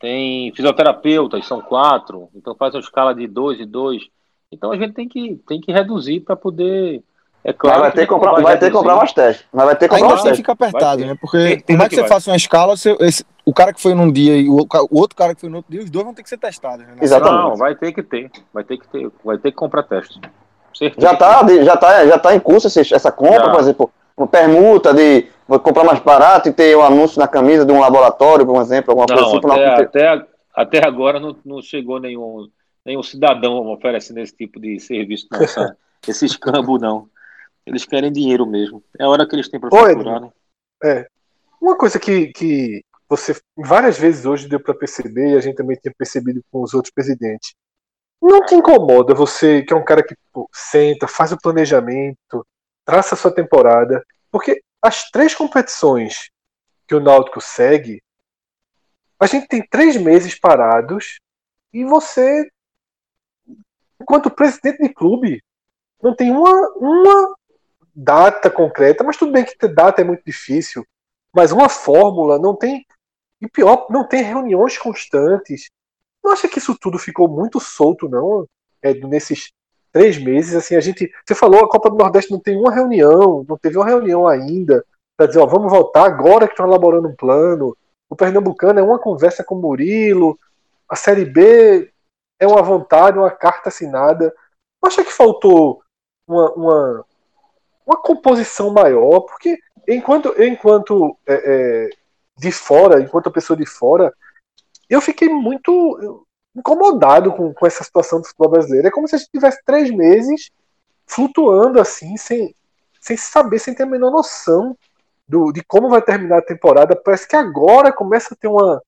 Tem fisioterapeutas, são quatro, então faz uma escala de dois e dois. Então a gente tem que, tem que reduzir para poder é claro vai ter que comprar, vai ter que comprar mais testes. Mas vai ter que comprar Ainda assim fica apertado, né? Porque como é que, você faça uma escala, você, esse, o cara que foi num dia e o, o, outro cara que foi no outro dia, os dois vão ter que ser testados. Né? Exatamente. Não, vai ter que ter. Vai ter que ter. Vai ter que comprar testes. Já tá, já tá, já tá em curso essa compra, já. por exemplo. uma permuta de vou comprar mais barato e ter um anúncio na camisa de um laboratório, por exemplo, alguma não, coisa assim? Até, até, até agora não, não chegou nenhum, nenhum cidadão oferecendo esse tipo de serviço, não, [laughs] esse escambo, não. Eles querem dinheiro mesmo. É a hora que eles têm para faturar, né? É. Uma coisa que, que você várias vezes hoje deu para perceber, e a gente também tinha percebido com os outros presidentes. Não te incomoda você, que é um cara que pô, senta, faz o planejamento, traça a sua temporada, porque as três competições que o Náutico segue, a gente tem três meses parados e você, enquanto presidente de clube, não tem uma, uma data concreta, mas tudo bem que ter data é muito difícil, mas uma fórmula não tem. E pior, não tem reuniões constantes. Não acha que isso tudo ficou muito solto, não? É, nesses três meses, assim, a gente. Você falou, a Copa do Nordeste não tem uma reunião, não teve uma reunião ainda, para dizer, ó, vamos voltar agora que estão elaborando um plano. O Pernambucano é uma conversa com o Murilo, a Série B é uma vontade, uma carta assinada. Não acha que faltou uma, uma, uma composição maior? Porque enquanto, enquanto é, é, de fora, enquanto pessoa de fora, eu fiquei muito incomodado com, com essa situação do futebol brasileiro. É como se a gente tivesse três meses flutuando assim, sem, sem saber, sem ter a menor noção do, de como vai terminar a temporada. Parece que agora começa a ter uma,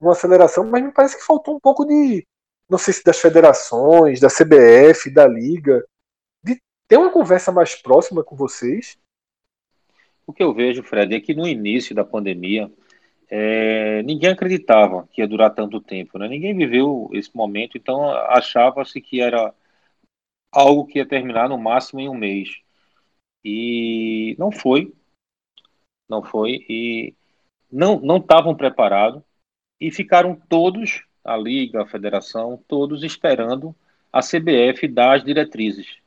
uma aceleração, mas me parece que faltou um pouco de, não sei se das federações, da CBF, da Liga, ter uma conversa mais próxima com vocês. O que eu vejo, Fred, é que no início da pandemia, é, ninguém acreditava que ia durar tanto tempo, né? Ninguém viveu esse momento, então achava-se que era algo que ia terminar no máximo em um mês. E não foi, não foi, e não estavam preparados e ficaram todos, a liga, a federação, todos esperando a CBF dar as diretrizes,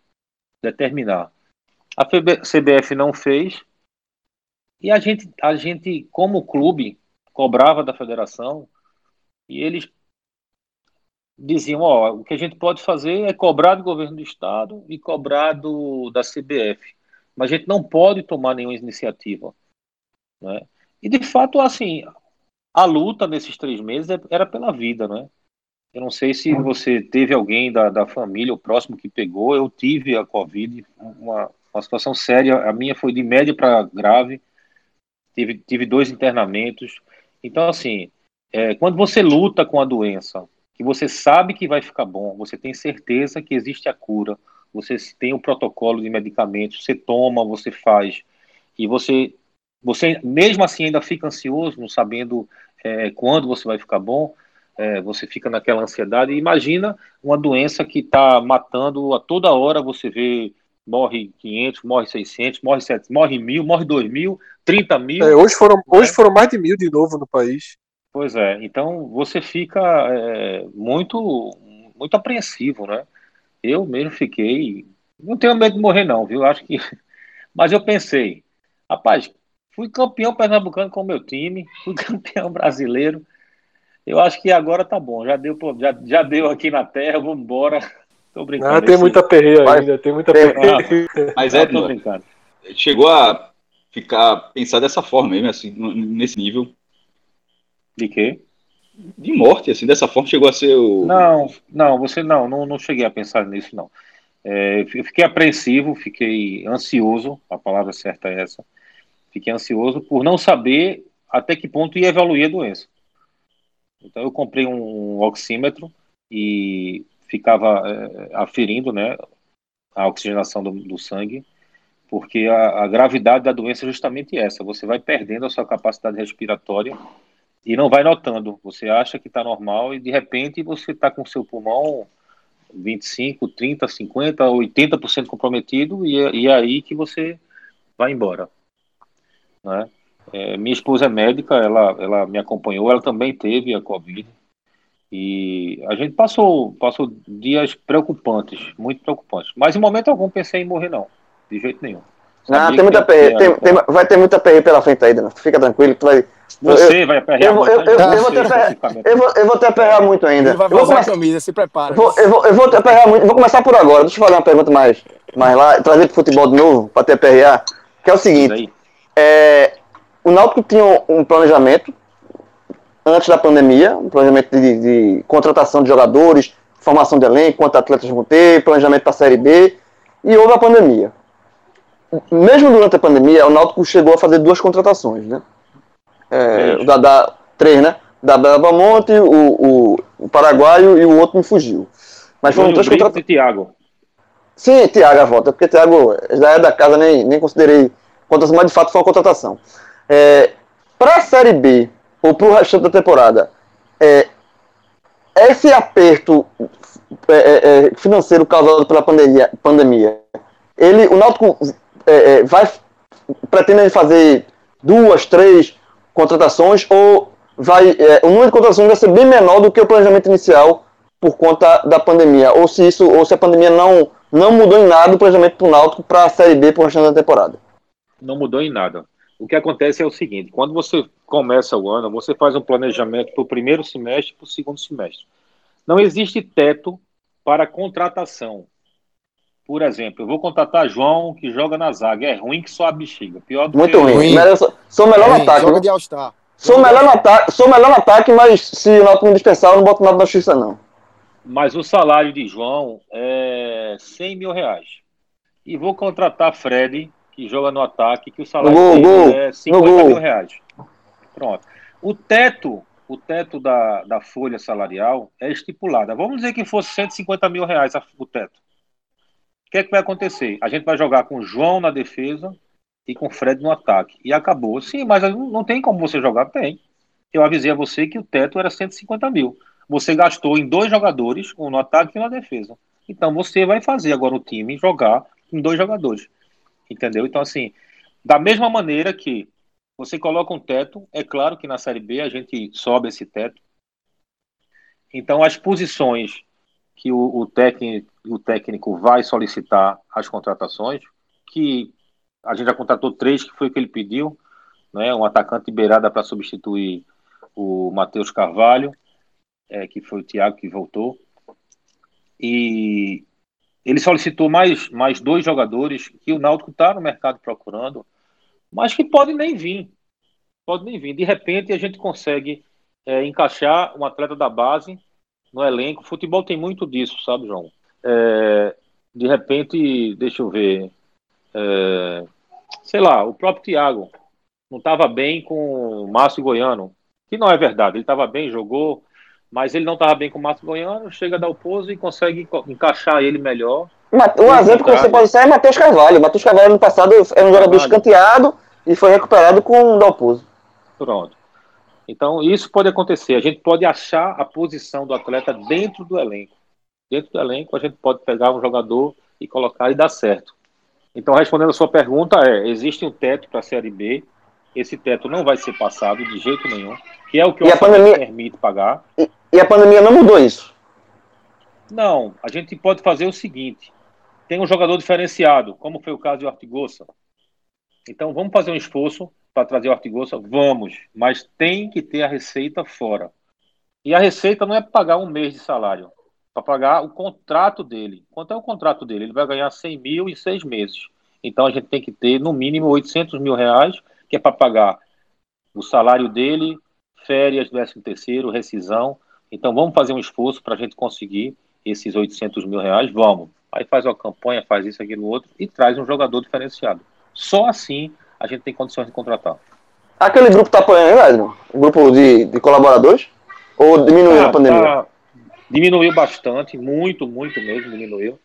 determinar. A CBF não fez e a gente, a gente como clube cobrava da federação e eles diziam, ó, o que a gente pode fazer é cobrar do governo do estado e cobrar do, da CBF, mas a gente não pode tomar nenhuma iniciativa, né? E de fato, assim, a luta nesses três meses é, era pela vida, né? Eu não sei se você teve alguém da, da família, o próximo que pegou, eu tive a Covid, uma, uma situação séria, a minha foi de média para grave, tive, tive dois internamentos, então, assim, é, quando você luta com a doença, que você sabe que vai ficar bom, você tem certeza que existe a cura, você tem o protocolo de medicamentos, você toma, você faz, e você, você mesmo assim ainda fica ansioso, não sabendo é, quando você vai ficar bom, é, você fica naquela ansiedade. Imagina uma doença que está matando a toda hora, você vê morre 500, morre 600, morre 700, morre mil, morre 2 mil, 30 mil. É, hoje, foram, né? hoje foram mais de mil de novo no país. Pois é, então você fica é, muito, muito apreensivo, né? Eu mesmo fiquei. Não tenho medo de morrer, não, viu? Acho que. [laughs] Mas eu pensei, rapaz, fui campeão pernambucano com o meu time, fui [laughs] campeão brasileiro. Eu acho que agora tá bom, já deu, já, já deu aqui na terra, vamos embora. Tô brincando. Ah, tem muita perreia ainda, tem muita perreia. Ah, mas é, tô brincando. chegou a ficar, pensar dessa forma mesmo, assim, nesse nível. De quê? De morte, assim, dessa forma chegou a ser o. Não, não, você não, não, não cheguei a pensar nisso, não. É, eu fiquei apreensivo, fiquei ansioso, a palavra certa é essa. Fiquei ansioso por não saber até que ponto ia evoluir a doença. Então eu comprei um oxímetro e ficava é, aferindo né, a oxigenação do, do sangue, porque a, a, gravidade da doença é justamente essa: você vai perdendo a sua capacidade respiratória e não vai notando. Você acha que está normal e de repente você está com seu pulmão 25, 30, 50, 80% comprometido e, é, e é aí que você vai embora. Né? É, minha esposa é médica, ela, ela me acompanhou, ela também teve a Covid. E a gente passou, passou dias preocupantes, muito preocupantes. Mas em momento algum pensei em morrer, não. De jeito nenhum. Sabia não, tem muita perre, tem, tem, vai ter muita perre pela frente aí, Fica tranquilo, tu vai. Você eu, vai aperrear eu, eu, eu, eu, vou te aperrear, eu, vou, eu vou te aperrear muito ainda. Ele vai eu vou começar, a camisa, se prepara. Vou, eu, vou, eu vou te aperrear muito. Vou começar por agora. Deixa eu fazer uma pergunta mais, mais lá, trazer pro futebol de novo, pra te aperrear. Que é o seguinte: é, o Náutico tinha um planejamento antes da pandemia, um planejamento de, de contratação de jogadores, formação de elenco, quantos atletas vão ter, planejamento para a Série B, e houve a pandemia. Mesmo durante a pandemia, o Náutico chegou a fazer duas contratações, né? É, da, da, três, né? Da Bela Monte, o, o, o, Paraguaio e o outro me fugiu. Mas foram três contratações. Thiago. Sim, Thiago a volta, porque Thiago já é da casa, nem, nem considerei contratação, mas de fato foi uma contratação. É, para a Série B, ou para o restante da temporada, é, esse aperto é, é, é, financeiro causado pela pandemia, pandemia ele, o Náutico é, vai pretende fazer duas, três contratações ou vai o número de contratações vai ser bem menor do que o planejamento inicial por conta da pandemia ou se isso ou se a pandemia não não mudou em nada o planejamento para o Náutico para a Série B para o restante da temporada. Não mudou em nada. O que acontece é o seguinte: quando você começa o ano, você faz um planejamento para o primeiro semestre e para o segundo semestre. Não existe teto para contratação. Por exemplo, eu vou contratar João, que joga na zaga. É ruim que só a bexiga. Pior do Muito que ruim. ruim. Melhor, sou melhor é, no ataque. Joga de All-Star. Sou melhor, no ataque, sou melhor no ataque, mas se o Náutico me dispensar, eu não boto nada na justiça, não. Mas o salário de João é 100 mil reais. E vou contratar Fred, que joga no ataque, que o salário gol, dele é 50 mil reais. Pronto. O teto, o teto da, da folha salarial é estipulado. Vamos dizer que fosse 150 mil reais o teto. O que é que vai acontecer? A gente vai jogar com João na defesa e com Fred no ataque. E acabou. Sim, mas não tem como você jogar? Tem. Eu avisei a você que o teto era 150 mil. Você gastou em dois jogadores, um no ataque e um na defesa. Então você vai fazer agora o time jogar em dois jogadores. Entendeu? Então, assim, da mesma maneira que você coloca um teto, é claro que na Série B a gente sobe esse teto. Então, as posições que o, o, técnico, o técnico vai solicitar as contratações, que a gente já contratou três, que foi o que ele pediu, né? um atacante beirada para substituir o Matheus Carvalho, é, que foi o Thiago que voltou. E ele solicitou mais, mais dois jogadores que o Náutico está no mercado procurando, mas que podem nem vir. Pode nem vir. De repente a gente consegue é, encaixar um atleta da base no elenco. O futebol tem muito disso, sabe, João? É, de repente, deixa eu ver. É, sei lá, o próprio Thiago não estava bem com o Márcio Goiano, que não é verdade. Ele estava bem, jogou, mas ele não estava bem com o Márcio Goiano, chega a dar o pouso e consegue encaixar ele melhor. Um exemplo que você pode ser é Matheus Carvalho. Matheus Carvalho no passado era um jogador escanteado e foi recuperado com o Dalpozo. Pronto. Então, isso pode acontecer. A gente pode achar a posição do atleta dentro do elenco. Dentro do elenco, a gente pode pegar um jogador e colocar e dar certo. Então, respondendo a sua pergunta, é: existe um teto para a Série B. Esse teto não vai ser passado de jeito nenhum, que é o que o pandemia... permite pagar. E, e a pandemia não mudou isso? Não, a gente pode fazer o seguinte: tem um jogador diferenciado, como foi o caso de Ortigosa. Então vamos fazer um esforço para trazer o Ortigosa? Vamos, mas tem que ter a receita fora. E a receita não é pagar um mês de salário, para pagar o contrato dele. Quanto é o contrato dele? Ele vai ganhar 100 mil em seis meses. Então a gente tem que ter no mínimo 800 mil reais, que é para pagar o salário dele, férias, 13 terceiro, rescisão, então vamos fazer um esforço para a gente conseguir esses 800 mil reais? Vamos. Aí faz uma campanha, faz isso, aquilo, outro e traz um jogador diferenciado. Só assim a gente tem condições de contratar. Aquele grupo está apoiando, Edson? O grupo de, de colaboradores? Ou diminuiu ah, a pandemia? Tá, diminuiu bastante, muito, muito mesmo diminuiu.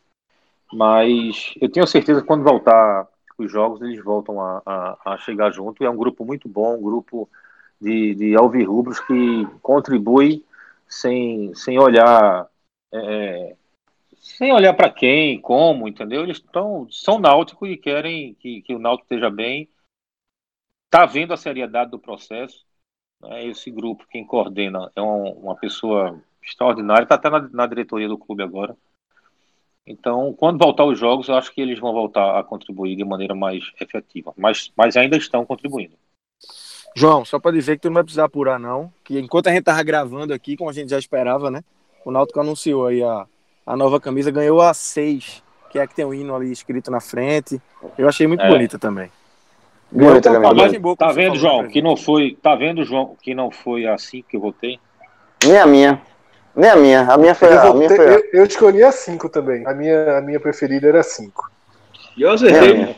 Mas eu tenho certeza que quando voltar os jogos, eles voltam a, a, a chegar junto. E é um grupo muito bom, um grupo de, de alvirrubros que contribui sem, sem olhar é, sem olhar para quem, como, entendeu? Eles tão, são náuticos e querem que, que o náutico esteja bem. Está vendo a seriedade do processo. Né? Esse grupo, quem coordena, é uma, uma pessoa extraordinária, está até na, na, diretoria do clube agora. Então, quando voltar os jogos, eu acho que eles vão voltar a contribuir de maneira mais efetiva. Mas, mas ainda estão contribuindo. João, só para dizer que tu não vai precisar apurar, não. Que enquanto a gente tava gravando aqui, como a gente já esperava, né? O Náutico anunciou aí a, a nova camisa, ganhou a 6, que é a que tem o hino ali escrito na frente. Eu achei muito é. bonita também. Bonita camisa. Boa, tá você vendo, João, que não foi. Tá vendo, João, que não foi assim que eu votei? Nem a minha. Nem a minha. A minha foi Eu, a, a vou minha foi a. eu- eu escolhi a 5 também. A minha, a minha preferida era 5. E eu É, acertei. minha.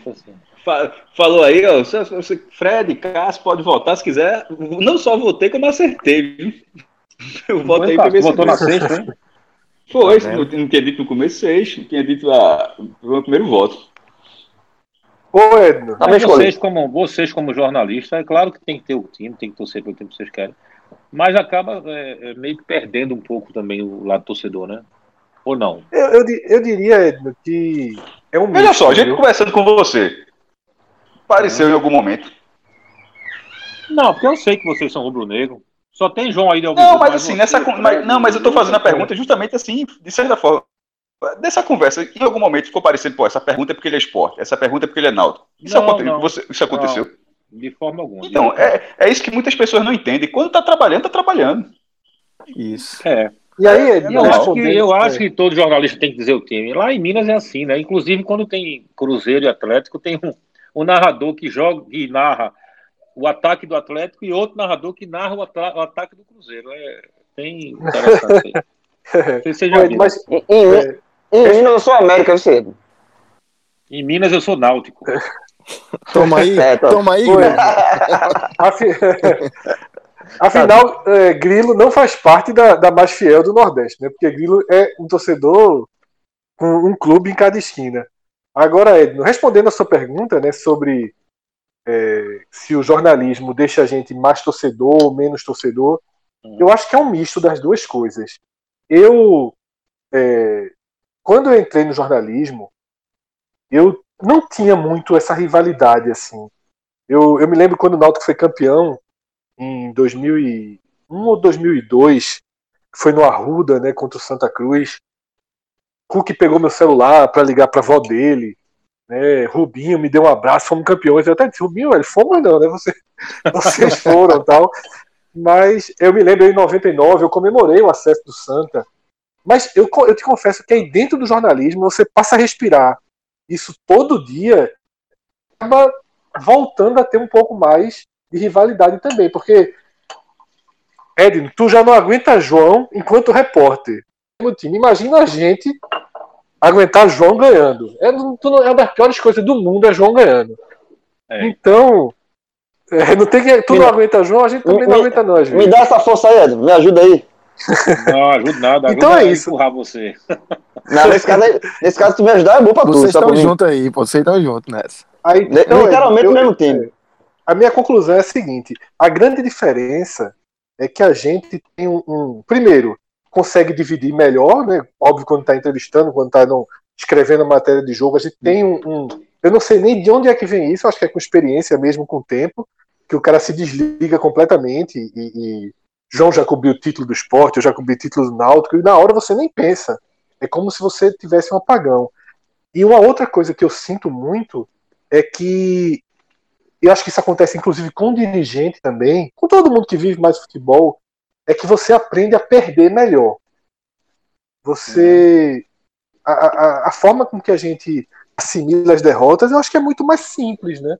Fa- Falou aí, ó. Fred, Cássio, pode votar se quiser. Não só votei, como acertei, viu? [laughs] Eu votei se votou na sexta, hein? Foi, Tá não, não tinha dito no começo seis, não tinha dito a, o meu primeiro voto. Ô, Edno, escolhi. vocês como, vocês, como jornalistas, é claro que tem que ter o time, tem que torcer pelo time que vocês querem. Mas acaba é, é, meio que perdendo um pouco também o lado torcedor, né? Ou não? eu, eu, eu diria, Edno, que é um misto, só, a gente viu? conversando com você. Pareceu em algum momento. Não, porque eu sei que vocês são rubro-negro. Só tem João aí de Não, mas assim, nessa. con- mas- não, mas eu tô fazendo a pergunta justamente assim, de certa forma. Dessa conversa, em algum momento ficou parecendo, pô, essa pergunta é porque ele é esporte, essa pergunta é porque ele é náutico. Isso, Não, aconte- não. você- isso aconteceu? De forma alguma. Então, é, é isso que muitas pessoas não entendem. Quando tá trabalhando, tá trabalhando. Isso. É. E aí, Edno, Eu acho, que, eu acho é, que todo jornalista tem que dizer o time. Lá em Minas é assim, né? Inclusive, quando tem Cruzeiro e Atlético, tem um, um narrador que joga e narra o ataque do Atlético e outro narrador que narra o, o ataque do Cruzeiro. É bem interessante. [laughs] você já viu. mas Em, em, é, em Minas eu sou América, você. Em Minas eu sou náutico. [laughs] Toma aí, É, tá. toma aí, [laughs] Afinal, é, Grilo não faz parte da, da mais fiel do Nordeste, né? Porque Grilo é um torcedor com um clube em cada esquina. Agora, Edno, respondendo a sua pergunta, né, sobre é, se o jornalismo deixa a gente mais torcedor ou menos torcedor, eu acho que é um misto das duas coisas. Eu, é, quando eu entrei no jornalismo, eu não tinha muito essa rivalidade assim. Eu, eu me lembro quando o Náutico foi campeão em 2001 ou 2002, que foi no Arruda, né, contra o Santa Cruz. Cook pegou meu celular para ligar para a avó dele, né? Rubinho me deu um abraço, fomos campeões. Eu até disse, Rubinho, ele fomos não, né? Você, [laughs] vocês foram, tal. Mas eu me lembro em 99, eu comemorei o acesso do Santa. Mas eu, eu te confesso que aí dentro do jornalismo você passa a respirar isso todo dia, acaba voltando a ter um pouco mais de rivalidade também, porque Edno, tu já não aguenta João enquanto repórter no time. Imagina a gente aguentar João ganhando. É, tu é uma das piores coisas do mundo é João ganhando. É. Então, é, não tem que, tu Me não aguenta João, a gente também me- não aguenta nós. Me dá essa força aí, Edno. Me ajuda aí. Não ajuda nada. Ajuda Então é a isso. empurrar você. Não, nesse, caso, aí- nesse caso, tu me ajudar é bom pra. Vocês só pra estão juntos aí, pô. Vocês estão juntos nessa. Aí, então, literalmente eu- o mesmo time. A minha conclusão é a seguinte: a grande diferença é que a gente tem um. um- primeiro, consegue dividir melhor, né? Óbvio, quando está entrevistando, quando está escrevendo a matéria de jogo, a gente tem um, um- Eu não sei nem de onde é que vem isso, acho que é com experiência mesmo, com o tempo, que o cara se desliga completamente e. e João já cobriu o título do esporte, eu já cobri o título do Náutico, e na hora você nem pensa. É como se você tivesse um apagão. E uma outra coisa que eu sinto muito é que eu acho que isso acontece inclusive com o dirigente também, com todo mundo que vive mais futebol, é que você aprende a perder melhor. Você. A, a, a forma com que a gente assimila as derrotas, eu acho que é muito mais simples, né?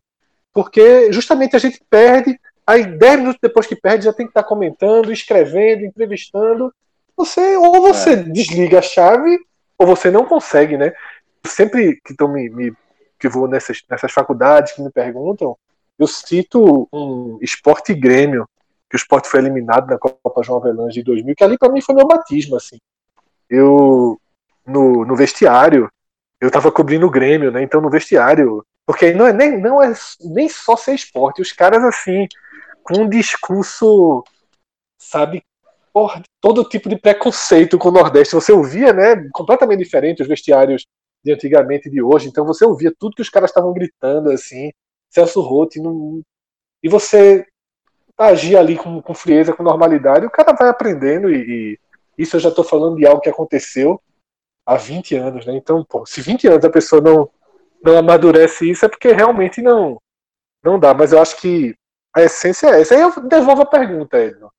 Porque justamente a gente perde, aí 10 minutos depois que perde, já tem que estar comentando, escrevendo, entrevistando. Você, ou você desliga a chave, ou você não consegue, né? Sempre que, tô me, me- que vou nessas, nessas faculdades que me perguntam, eu cito um esporte Grêmio, que o esporte foi eliminado na Copa João Avelange de 2000, que ali para mim foi meu batismo, assim. Eu, no, no vestiário, eu tava cobrindo o Grêmio, né? Então no vestiário, porque aí não é nem, não é nem só ser esporte, os caras assim, com um discurso, sabe, porra, todo tipo de preconceito com o Nordeste, você ouvia, né, completamente diferente os vestiários de antigamente e de hoje, então você ouvia tudo que os caras estavam gritando, assim, Celso Rotti, não... e você agir ali com, com frieza, com normalidade, o cara vai aprendendo e, e isso eu já estou falando de algo que aconteceu há 20 anos, né? Então, pô, se 20 anos a pessoa não, não amadurece isso, é porque realmente não, não dá. Mas eu acho que a essência é essa. Aí eu devolvo a pergunta, Edno.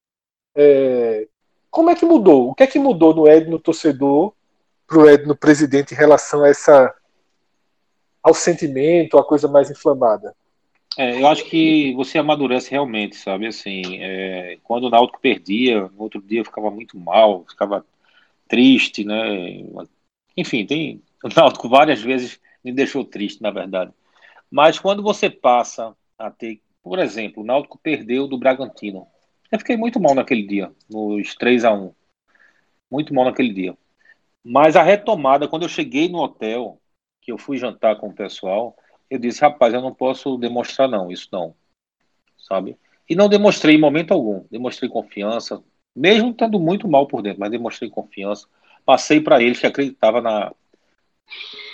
É, como é que mudou? O que é que mudou no Edno torcedor pro Edno presidente em relação a essa ao sentimento, a coisa mais inflamada? É, eu acho que você amadurece realmente, sabe? Assim, é, quando o Náutico perdia, no outro dia eu ficava muito mal, ficava triste, né? Enfim, tem o Náutico várias vezes me deixou triste, na verdade. Mas quando você passa a ter, por exemplo, o Náutico perdeu do Bragantino. Eu fiquei muito mal naquele dia, nos 3 a 1 Muito mal naquele dia. Mas a retomada, quando eu cheguei no hotel, que eu fui jantar com o pessoal, eu disse, rapaz, eu não posso demonstrar não, isso não. Sabe? E não demonstrei em momento algum. Demonstrei confiança, mesmo estando muito mal por dentro, mas demonstrei confiança. Passei para eles que acreditava na,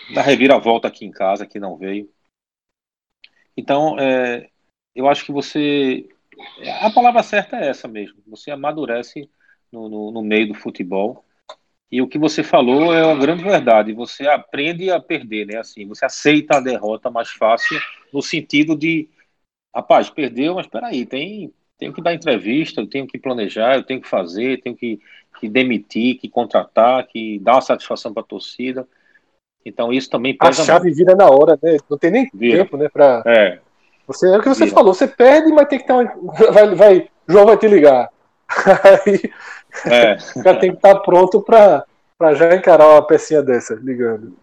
na reviravolta aqui em casa, que não veio. Então, é, eu acho que você. A palavra certa é essa mesmo. Você amadurece no, no, no meio do futebol. E o que você falou é uma grande verdade. Você aprende a perder, né? Assim, você aceita a derrota mais fácil no sentido de, rapaz, perdeu, mas espera aí, tem tenho que dar entrevista, eu tenho que planejar, eu tenho que fazer, tenho que, que demitir, que contratar, que dar uma satisfação para a torcida. Então isso também pesa A chave muito. vira na hora, né? Não tem nem vira. tempo, né? Pra... É. Você, é o que você vira. falou, você perde, mas tem que ter uma... [laughs] vai, vai, João vai te ligar. [laughs] Aí é. já tem que estar pronto para para já encarar uma pecinha dessa, ligando.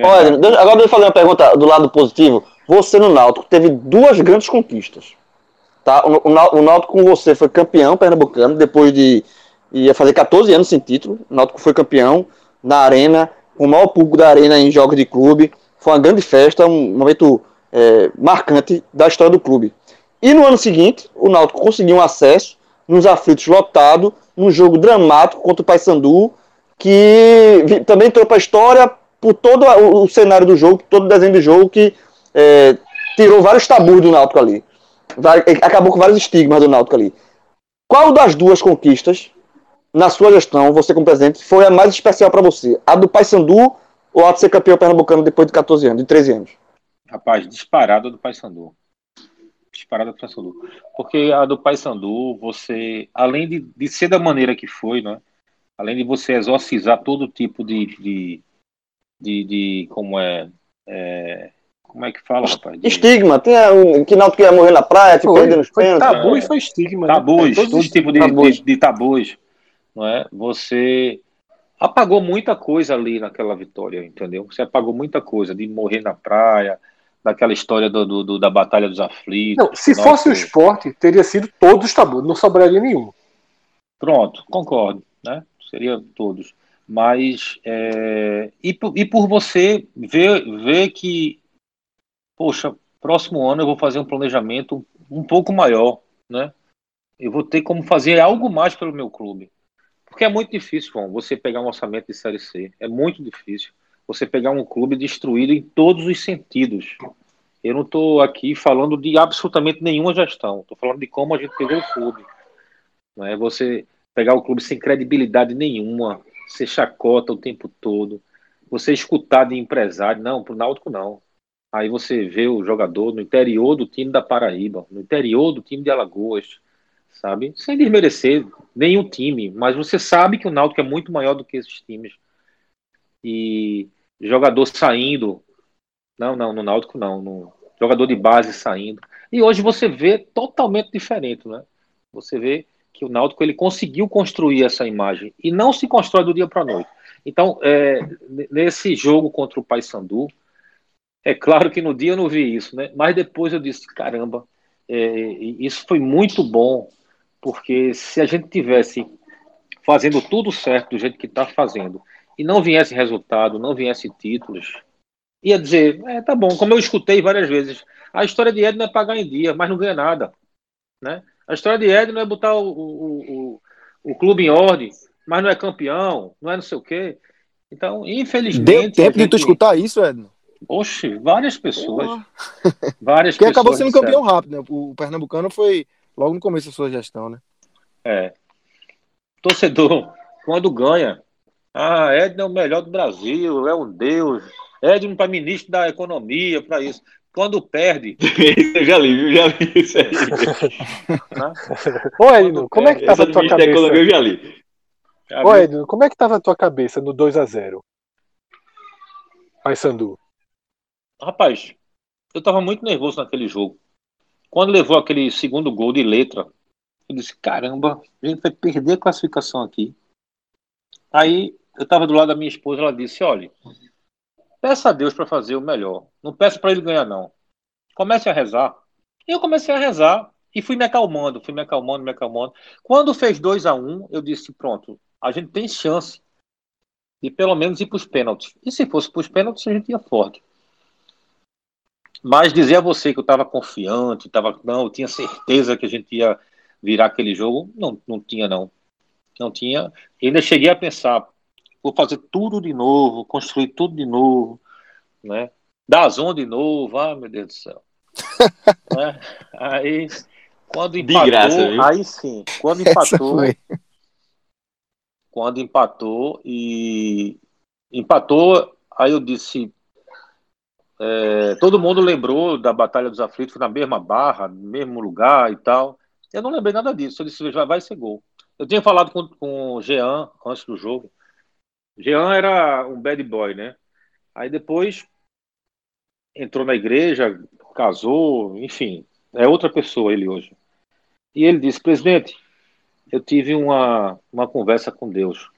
Olha, agora deixa eu fazer uma pergunta do lado positivo. Você no Náutico teve duas grandes conquistas. Tá? O, o, o Náutico com você foi campeão pernambucano, depois de ia fazer 14 anos sem título. O Náutico foi campeão na arena com o maior público da arena em jogos de clube. Foi uma grande festa, um momento é, marcante da história do clube. E no ano seguinte, o Náutico conseguiu um acesso nos aflitos lotado, num jogo dramático contra o Paysandu, que também entrou para a história por todo o cenário do jogo, todo o desenho do jogo, que é, tirou vários tabus do Náutico ali. Acabou com vários estigmas do Náutico ali. Qual das duas conquistas na sua gestão, você como presidente, foi a mais especial para você? A do Paysandu ou a de ser campeão pernambucano depois de 14 anos, de 13 anos? Rapaz, disparada do Paysandu. Disparada do Paysandu. Porque a do Paysandu, você, além de, de ser da maneira que foi, né? além de você exorcizar todo tipo de, de, de, de como é, é, como é que fala, rapaz? De... Estigma, tem um, que não queria morrer na praia, tipo, foi, nos foi tabu e foi estigma. Né? Tabus, né? todo tipo de, tabus. De, de, tabus não é? Você apagou muita coisa ali naquela vitória, entendeu? Você apagou muita coisa de morrer na praia, daquela história do, do, do da batalha dos aflitos. Não, se nossa, fosse o esporte, teria sido todos tabus, não sobraria nenhum. Pronto, concordo, né? Seria todos. Mas é, e, por, e por você ver, ver que, poxa, próximo ano eu vou fazer um planejamento um pouco maior, né? Eu vou ter como fazer algo mais pelo meu clube. Porque é muito difícil, João, você pegar um orçamento de Série C. É muito difícil. Você pegar um clube destruído em todos os sentidos. Eu não estou aqui falando de absolutamente nenhuma gestão. Estou falando de como a gente pegou o clube. Não é você pegar o clube sem credibilidade nenhuma, ser chacota o tempo todo, você escutar de empresário, não, para o Náutico não. Aí você vê o jogador no interior do time da Paraíba, no interior do time de Alagoas, sabe? Sem desmerecer nenhum time, mas você sabe que o Náutico é muito maior do que esses times. E jogador saindo, não, não, no Náutico não, no jogador de base saindo. E hoje você vê totalmente diferente, né? Você vê que o Náutico ele conseguiu construir essa imagem e não se constrói do dia para a noite. Então, é, nesse jogo contra o Paysandu, é claro que no dia eu não vi isso, né? Mas depois eu disse, caramba, é, isso foi muito bom porque se a gente tivesse fazendo tudo certo do jeito que está fazendo e não viesse resultado, não viesse títulos, ia dizer, é, tá bom, como eu escutei várias vezes, a história de Edno é pagar em dia, mas não ganha nada, né? A história de Edno é botar o, o, o, o clube em ordem, mas não é campeão, não é não sei o quê. Então, infelizmente. Deu tempo gente... de tu escutar isso, Edno? Oxe, várias pessoas. [laughs] Várias Porque pessoas acabou sendo campeão rápido, né? O Pernambucano foi logo no começo da sua gestão, né? É. Torcedor, quando ganha, ah, Edno é o melhor do Brasil, é um deus. Edno para ministro da economia, para isso. Quando perde. [laughs] eu já li, eu já li isso aí. [laughs] Ô, Edno, como é que tava a tua cabeça? Economia, eu já li. Ô, Edno, como é que tava a tua cabeça no 2x0? Pai Sandu. Rapaz, eu tava muito nervoso naquele jogo. Quando levou aquele segundo gol de letra, eu disse: caramba, a gente vai perder a classificação aqui. Aí eu estava do lado da minha esposa, ela disse: olha, peça a Deus para fazer o melhor. Não peça para ele ganhar, não. Comece a rezar. E eu comecei a rezar e fui me acalmando, fui me acalmando, me acalmando. Quando fez 2 a 1 um, eu disse: pronto, a gente tem chance de pelo menos ir para os pênaltis. E se fosse para os pênaltis, a gente ia forte. Mas dizer a você que eu estava confiante, tava, não, eu tinha certeza que a gente ia virar aquele jogo, não, não tinha não. Não tinha. E ainda cheguei a pensar, vou fazer tudo de novo, construir tudo de novo, né? Dar zona de novo, ah, meu Deus do céu. [laughs] né? Aí, quando empatou, graça, aí sim, quando empatou, quando empatou e empatou, aí eu disse, é, todo mundo lembrou da Batalha dos Aflitos, foi na mesma barra, no mesmo lugar e tal. Eu não lembrei nada disso. Eu disse, já vai ser gol. Eu tinha falado com, com o Jean antes do jogo. Jean era um bad boy, né? Aí depois entrou na igreja, casou, enfim, é outra pessoa ele hoje. E ele disse, presidente, eu tive uma, uma conversa com Deus.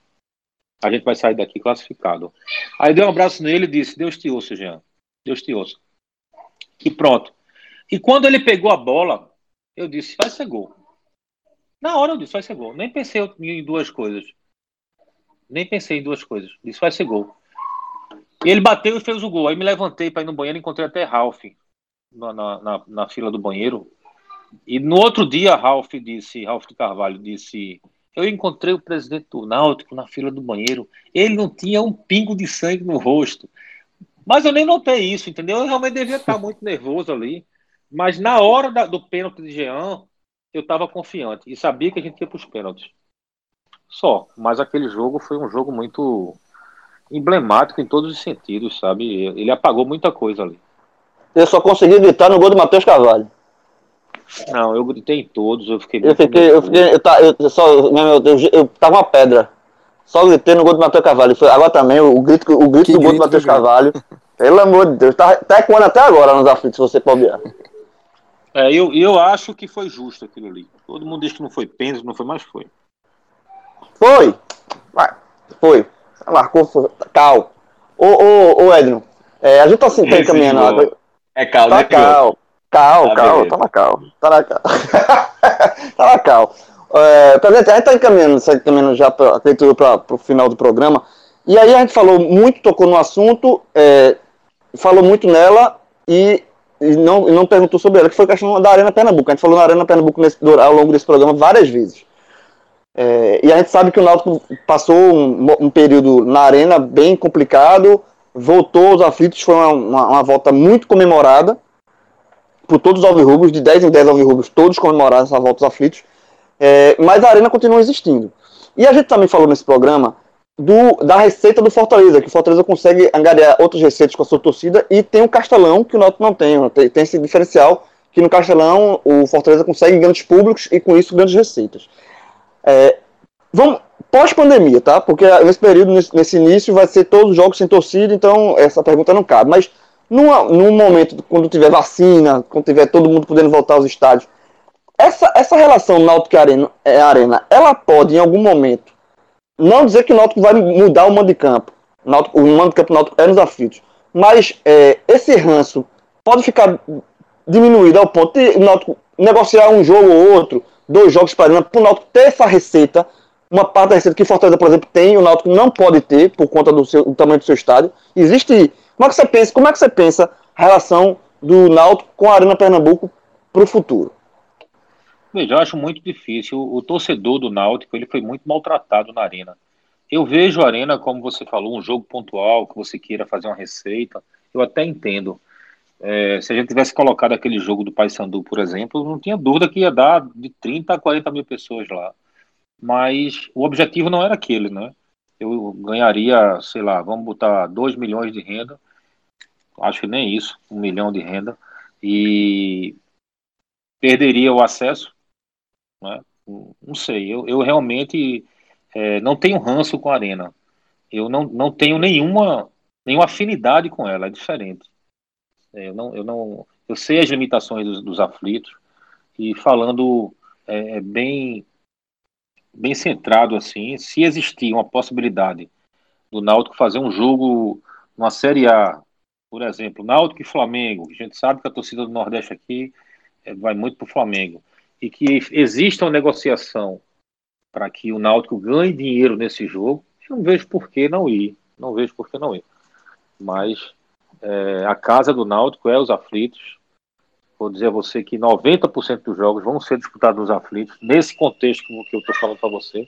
A gente vai sair daqui classificado. Aí deu um abraço nele e disse, Deus te ouça, Jean. Deus te ouça. E pronto. E quando ele pegou a bola, eu disse, vai ser gol. Na hora eu disse, vai ser gol. Nem pensei em duas coisas. Nem pensei em duas coisas. Disse, vai ser gol. E ele bateu e fez o gol. Aí me levantei para ir no banheiro e encontrei até Ralph na, na, na, fila do banheiro. E no outro dia, Ralph disse, Ralph de Carvalho disse, eu encontrei o presidente do Náutico na fila do banheiro. Ele não tinha um pingo de sangue no rosto. Mas eu nem notei isso, entendeu? Eu realmente devia estar [laughs] muito nervoso ali. Mas na hora da, do pênalti de Jean, eu estava confiante e sabia que a gente ia para os pênaltis. Só. Mas aquele jogo foi um jogo muito emblemático em todos os sentidos, sabe? Ele apagou muita coisa ali. Eu só consegui gritar no gol do Matheus Carvalho. Não, eu gritei em todos, eu fiquei Eu fiquei, eu fiquei, eu, eu, eu só, eu, eu, eu tava uma pedra. Só gritei no gol do Matheus Carvalho. Foi, agora também, o grito, o grito do gol do Matheus Carvalho. Pelo amor de Deus, tá, tá ecoando até agora nos aflitos, se você pode ver. É, eu, eu acho que foi justo aquilo ali. Todo mundo diz que não foi pênalti, não foi, mas foi. Foi. Vai. Foi. Marcou, foi. Cal. Ô, ô, ô Edno, é, a gente tá assim, tá encaminhando. É cal, tá né? Cal. Cal, tá cal, tá na cal. Tá na cal. [laughs] tá na cal. É, presidente, a gente tá encaminhando, tá encaminhando já pra, acredito para o final do programa. E aí a gente falou muito, tocou no assunto, é, falou muito nela e, e, não, e não perguntou sobre ela, que foi a questão da Arena Pernambuco. A gente falou na Arena Pernambuco nesse, ao longo desse programa várias vezes. É, e a gente sabe que o Náutico passou um, um, período na Arena bem complicado, voltou aos aflitos, foi uma, uma, uma volta muito comemorada por todos os alvirrubros, de 10 em 10 alvirrubros, todos comemoraram essa volta aos aflitos. É, mas a Arena continua existindo. E a gente também falou nesse programa do, da receita do Fortaleza, que o Fortaleza consegue angariar outras receitas com a sua torcida e tem o Castelão, que o Náutico não tem, né? tem, tem esse diferencial que no Castelão o Fortaleza consegue grandes públicos e com isso grandes receitas. É, vamos pós-pandemia, tá? Porque nesse período, nesse, início, vai ser todos os jogos sem torcida, então essa pergunta não cabe. Mas numa, num momento, quando tiver vacina, quando tiver todo mundo podendo voltar aos estádios, essa, essa relação Náutico Arena, é, Arena, ela pode, em algum momento, não dizer que o Náutico vai mudar o mando de campo. Náutico, o mando de campo Náutico é nos aflitos. Mas é, esse ranço pode ficar diminuído ao ponto de o Náutico negociar um jogo ou outro, dois jogos para o Náutico ter essa receita, uma parte da receita que Fortaleza, por exemplo, tem, o Náutico não pode ter por conta do, seu, do tamanho do seu estádio. Existe. Como é que você pensa? Como é que você pensa a relação do Náutico com a Arena Pernambuco para o futuro? Veja, eu acho muito difícil. O, o, torcedor do Náutico ele foi muito maltratado na arena. Eu vejo a arena, como você falou, um jogo pontual, que você queira fazer uma receita. Eu até entendo. É, se a gente tivesse colocado aquele jogo do Paysandu, por exemplo, não tinha dúvida que ia dar de 30 a 40 mil pessoas lá. Mas o objetivo não era aquele, né? Eu ganharia, sei lá, vamos botar 2 milhões de renda. Acho que nem isso, um milhão de renda. E perderia o acesso né? Não sei, eu, eu realmente é, não tenho ranço com a Arena. Eu não, não tenho nenhuma, nenhuma afinidade com ela, é diferente. É, eu não, eu não, eu sei as limitações dos, dos aflitos e falando é, é, bem bem centrado assim, se existir uma possibilidade do Náutico fazer um jogo numa Série A, por exemplo, Náutico e Flamengo, a gente sabe que a torcida do Nordeste aqui é, vai muito para o Flamengo, e que exista uma negociação para que o Náutico ganhe dinheiro nesse jogo, eu não vejo por que não ir, não vejo por que não ir. Mas é, a casa do Náutico é os aflitos, vou dizer a você que 90% dos jogos vão ser disputados nos aflitos, nesse contexto que eu estou falando para você.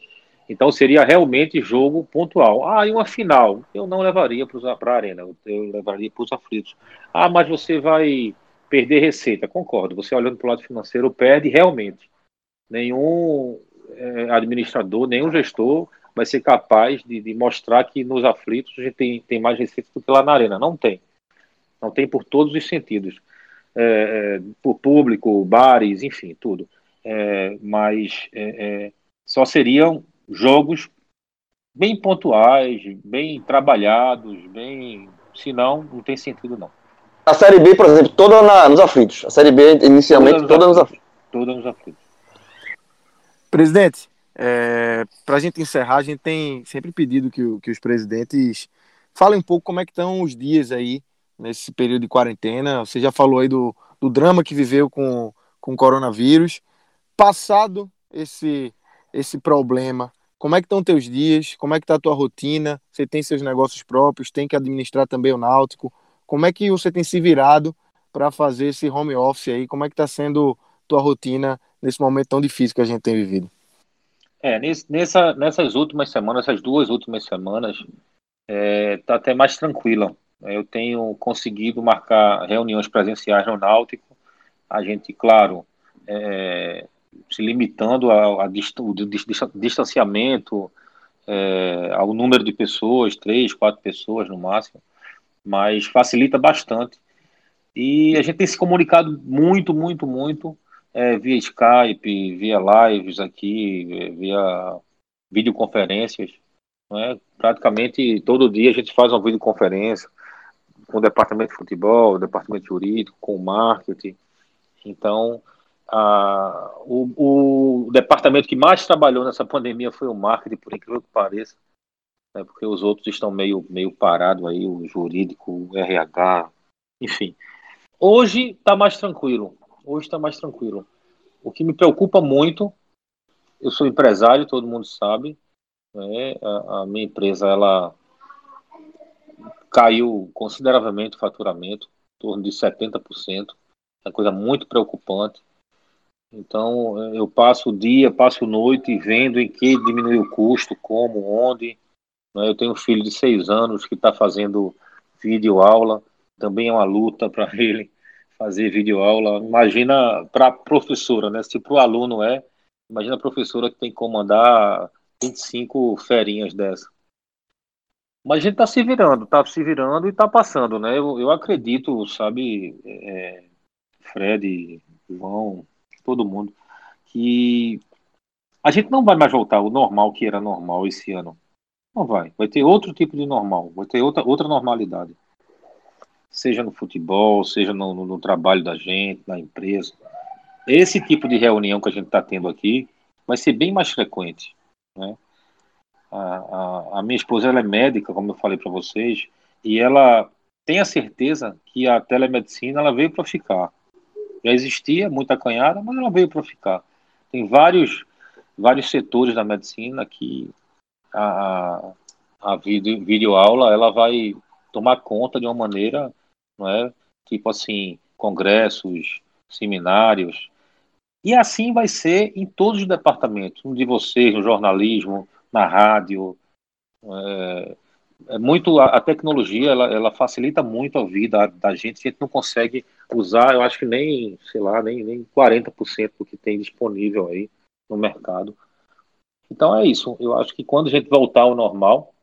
Então seria realmente jogo pontual. Ah, e uma final? Eu não levaria para a arena, eu levaria para os aflitos. Ah, mas você vai perder receita. Concordo, você olhando para o lado financeiro perde realmente. Nenhum é, administrador, nenhum gestor vai ser capaz de, de, mostrar que nos aflitos a gente tem, tem mais receita do que lá na arena. Não tem. Não tem por todos os sentidos é, é, por público, bares, enfim, tudo. É, mas é, é, só seriam jogos bem pontuais, bem trabalhados, bem. Senão, não tem sentido, não. A Série B, por exemplo, toda na, nos aflitos. A Série B, inicialmente, toda, nos aflitos. Toda nos aflitos. Presidente, é, para a gente encerrar, a gente tem sempre pedido que, que os presidentes falem um pouco como é que estão os dias aí nesse período de quarentena. Você já falou aí do, do drama que viveu com, com o coronavírus. Passado esse, esse problema, como é que estão teus dias? Como é que está a tua rotina? Você tem seus negócios próprios, tem que administrar também o náutico. Como é que você tem se virado para fazer esse home office aí? Como é que está sendo tua rotina nesse momento tão difícil que a gente tem vivido? É, nessa, nessas últimas semanas, essas duas últimas semanas, é, tá até mais tranquila. Eu tenho conseguido marcar reuniões presenciais no Náutico. A gente, claro, é, se limitando ao distanciamento, é, ao número de pessoas, três, quatro pessoas no máximo, mas facilita bastante. E a gente tem se comunicado muito, muito, muito é, via Skype, via lives aqui, via videoconferências. Né? Praticamente todo dia a gente faz uma videoconferência com o departamento de futebol, o departamento jurídico, com o marketing. Então, a, o, o, departamento que mais trabalhou nessa pandemia foi o marketing, por incrível que pareça, né, porque os outros estão meio, meio parados aí, o jurídico, o RH, enfim. Hoje está mais tranquilo, hoje está mais tranquilo. O que me preocupa muito, eu sou empresário, todo mundo sabe, né, a, a minha empresa, ela caiu consideravelmente o faturamento, em torno de 70%, é uma coisa muito preocupante. Então, eu passo o dia, passo noite vendo em que diminui o custo, como, onde. Né? Eu tenho um filho de seis anos que está fazendo vídeo aula, também é uma luta para [laughs] ele fazer vídeo aula. Imagina para a professora, né? Se para o aluno é, imagina a professora que tem que comandar 25 ferinhas dessa. Mas a gente está se virando, está se virando e está passando, né? Eu, eu acredito, sabe, é, Fred, João, todo mundo, que a gente não vai mais voltar ao normal que era normal esse ano. Não vai. Vai ter outro tipo de normal, vai ter outra, outra normalidade. Seja no futebol, seja no, no, no trabalho da gente, na empresa. Esse tipo de reunião que a gente está tendo aqui vai ser bem mais frequente. Né? A, a, minha esposa ela é médica, como eu falei para vocês, e ela tem a certeza que a telemedicina ela veio para ficar. Já existia muita canhada, mas ela veio para ficar. Tem vários vários setores da medicina que a, a vídeo, videoaula ela vai tomar conta de uma maneira, não é? Tipo assim, congressos, seminários. E assim vai ser em todos os departamentos, um de vocês, no jornalismo, na rádio. É, é muito a, a, tecnologia ela, ela facilita muito a vida da gente. A gente não consegue usar, eu acho que nem, sei lá, nem, nem 40% do que tem disponível aí no mercado. Então é isso. Eu acho que quando a gente voltar ao normal,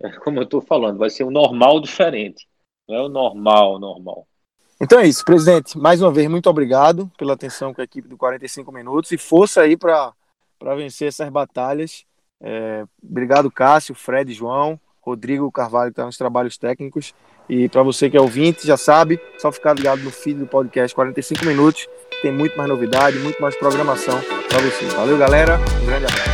é como eu estou falando, vai ser um normal diferente. Não é o normal, normal. Então é isso, presidente. Mais uma vez, muito obrigado pela atenção com a equipe do 45 Minutos e força aí para vencer essas batalhas. É, obrigado, Cássio, Fred, João. Rodrigo Carvalho, que está nos trabalhos técnicos. E para você que é ouvinte, já sabe, só ficar ligado no feed do podcast 45 minutos. Tem muito mais novidade, muito mais programação para você. Valeu, galera. Um grande abraço.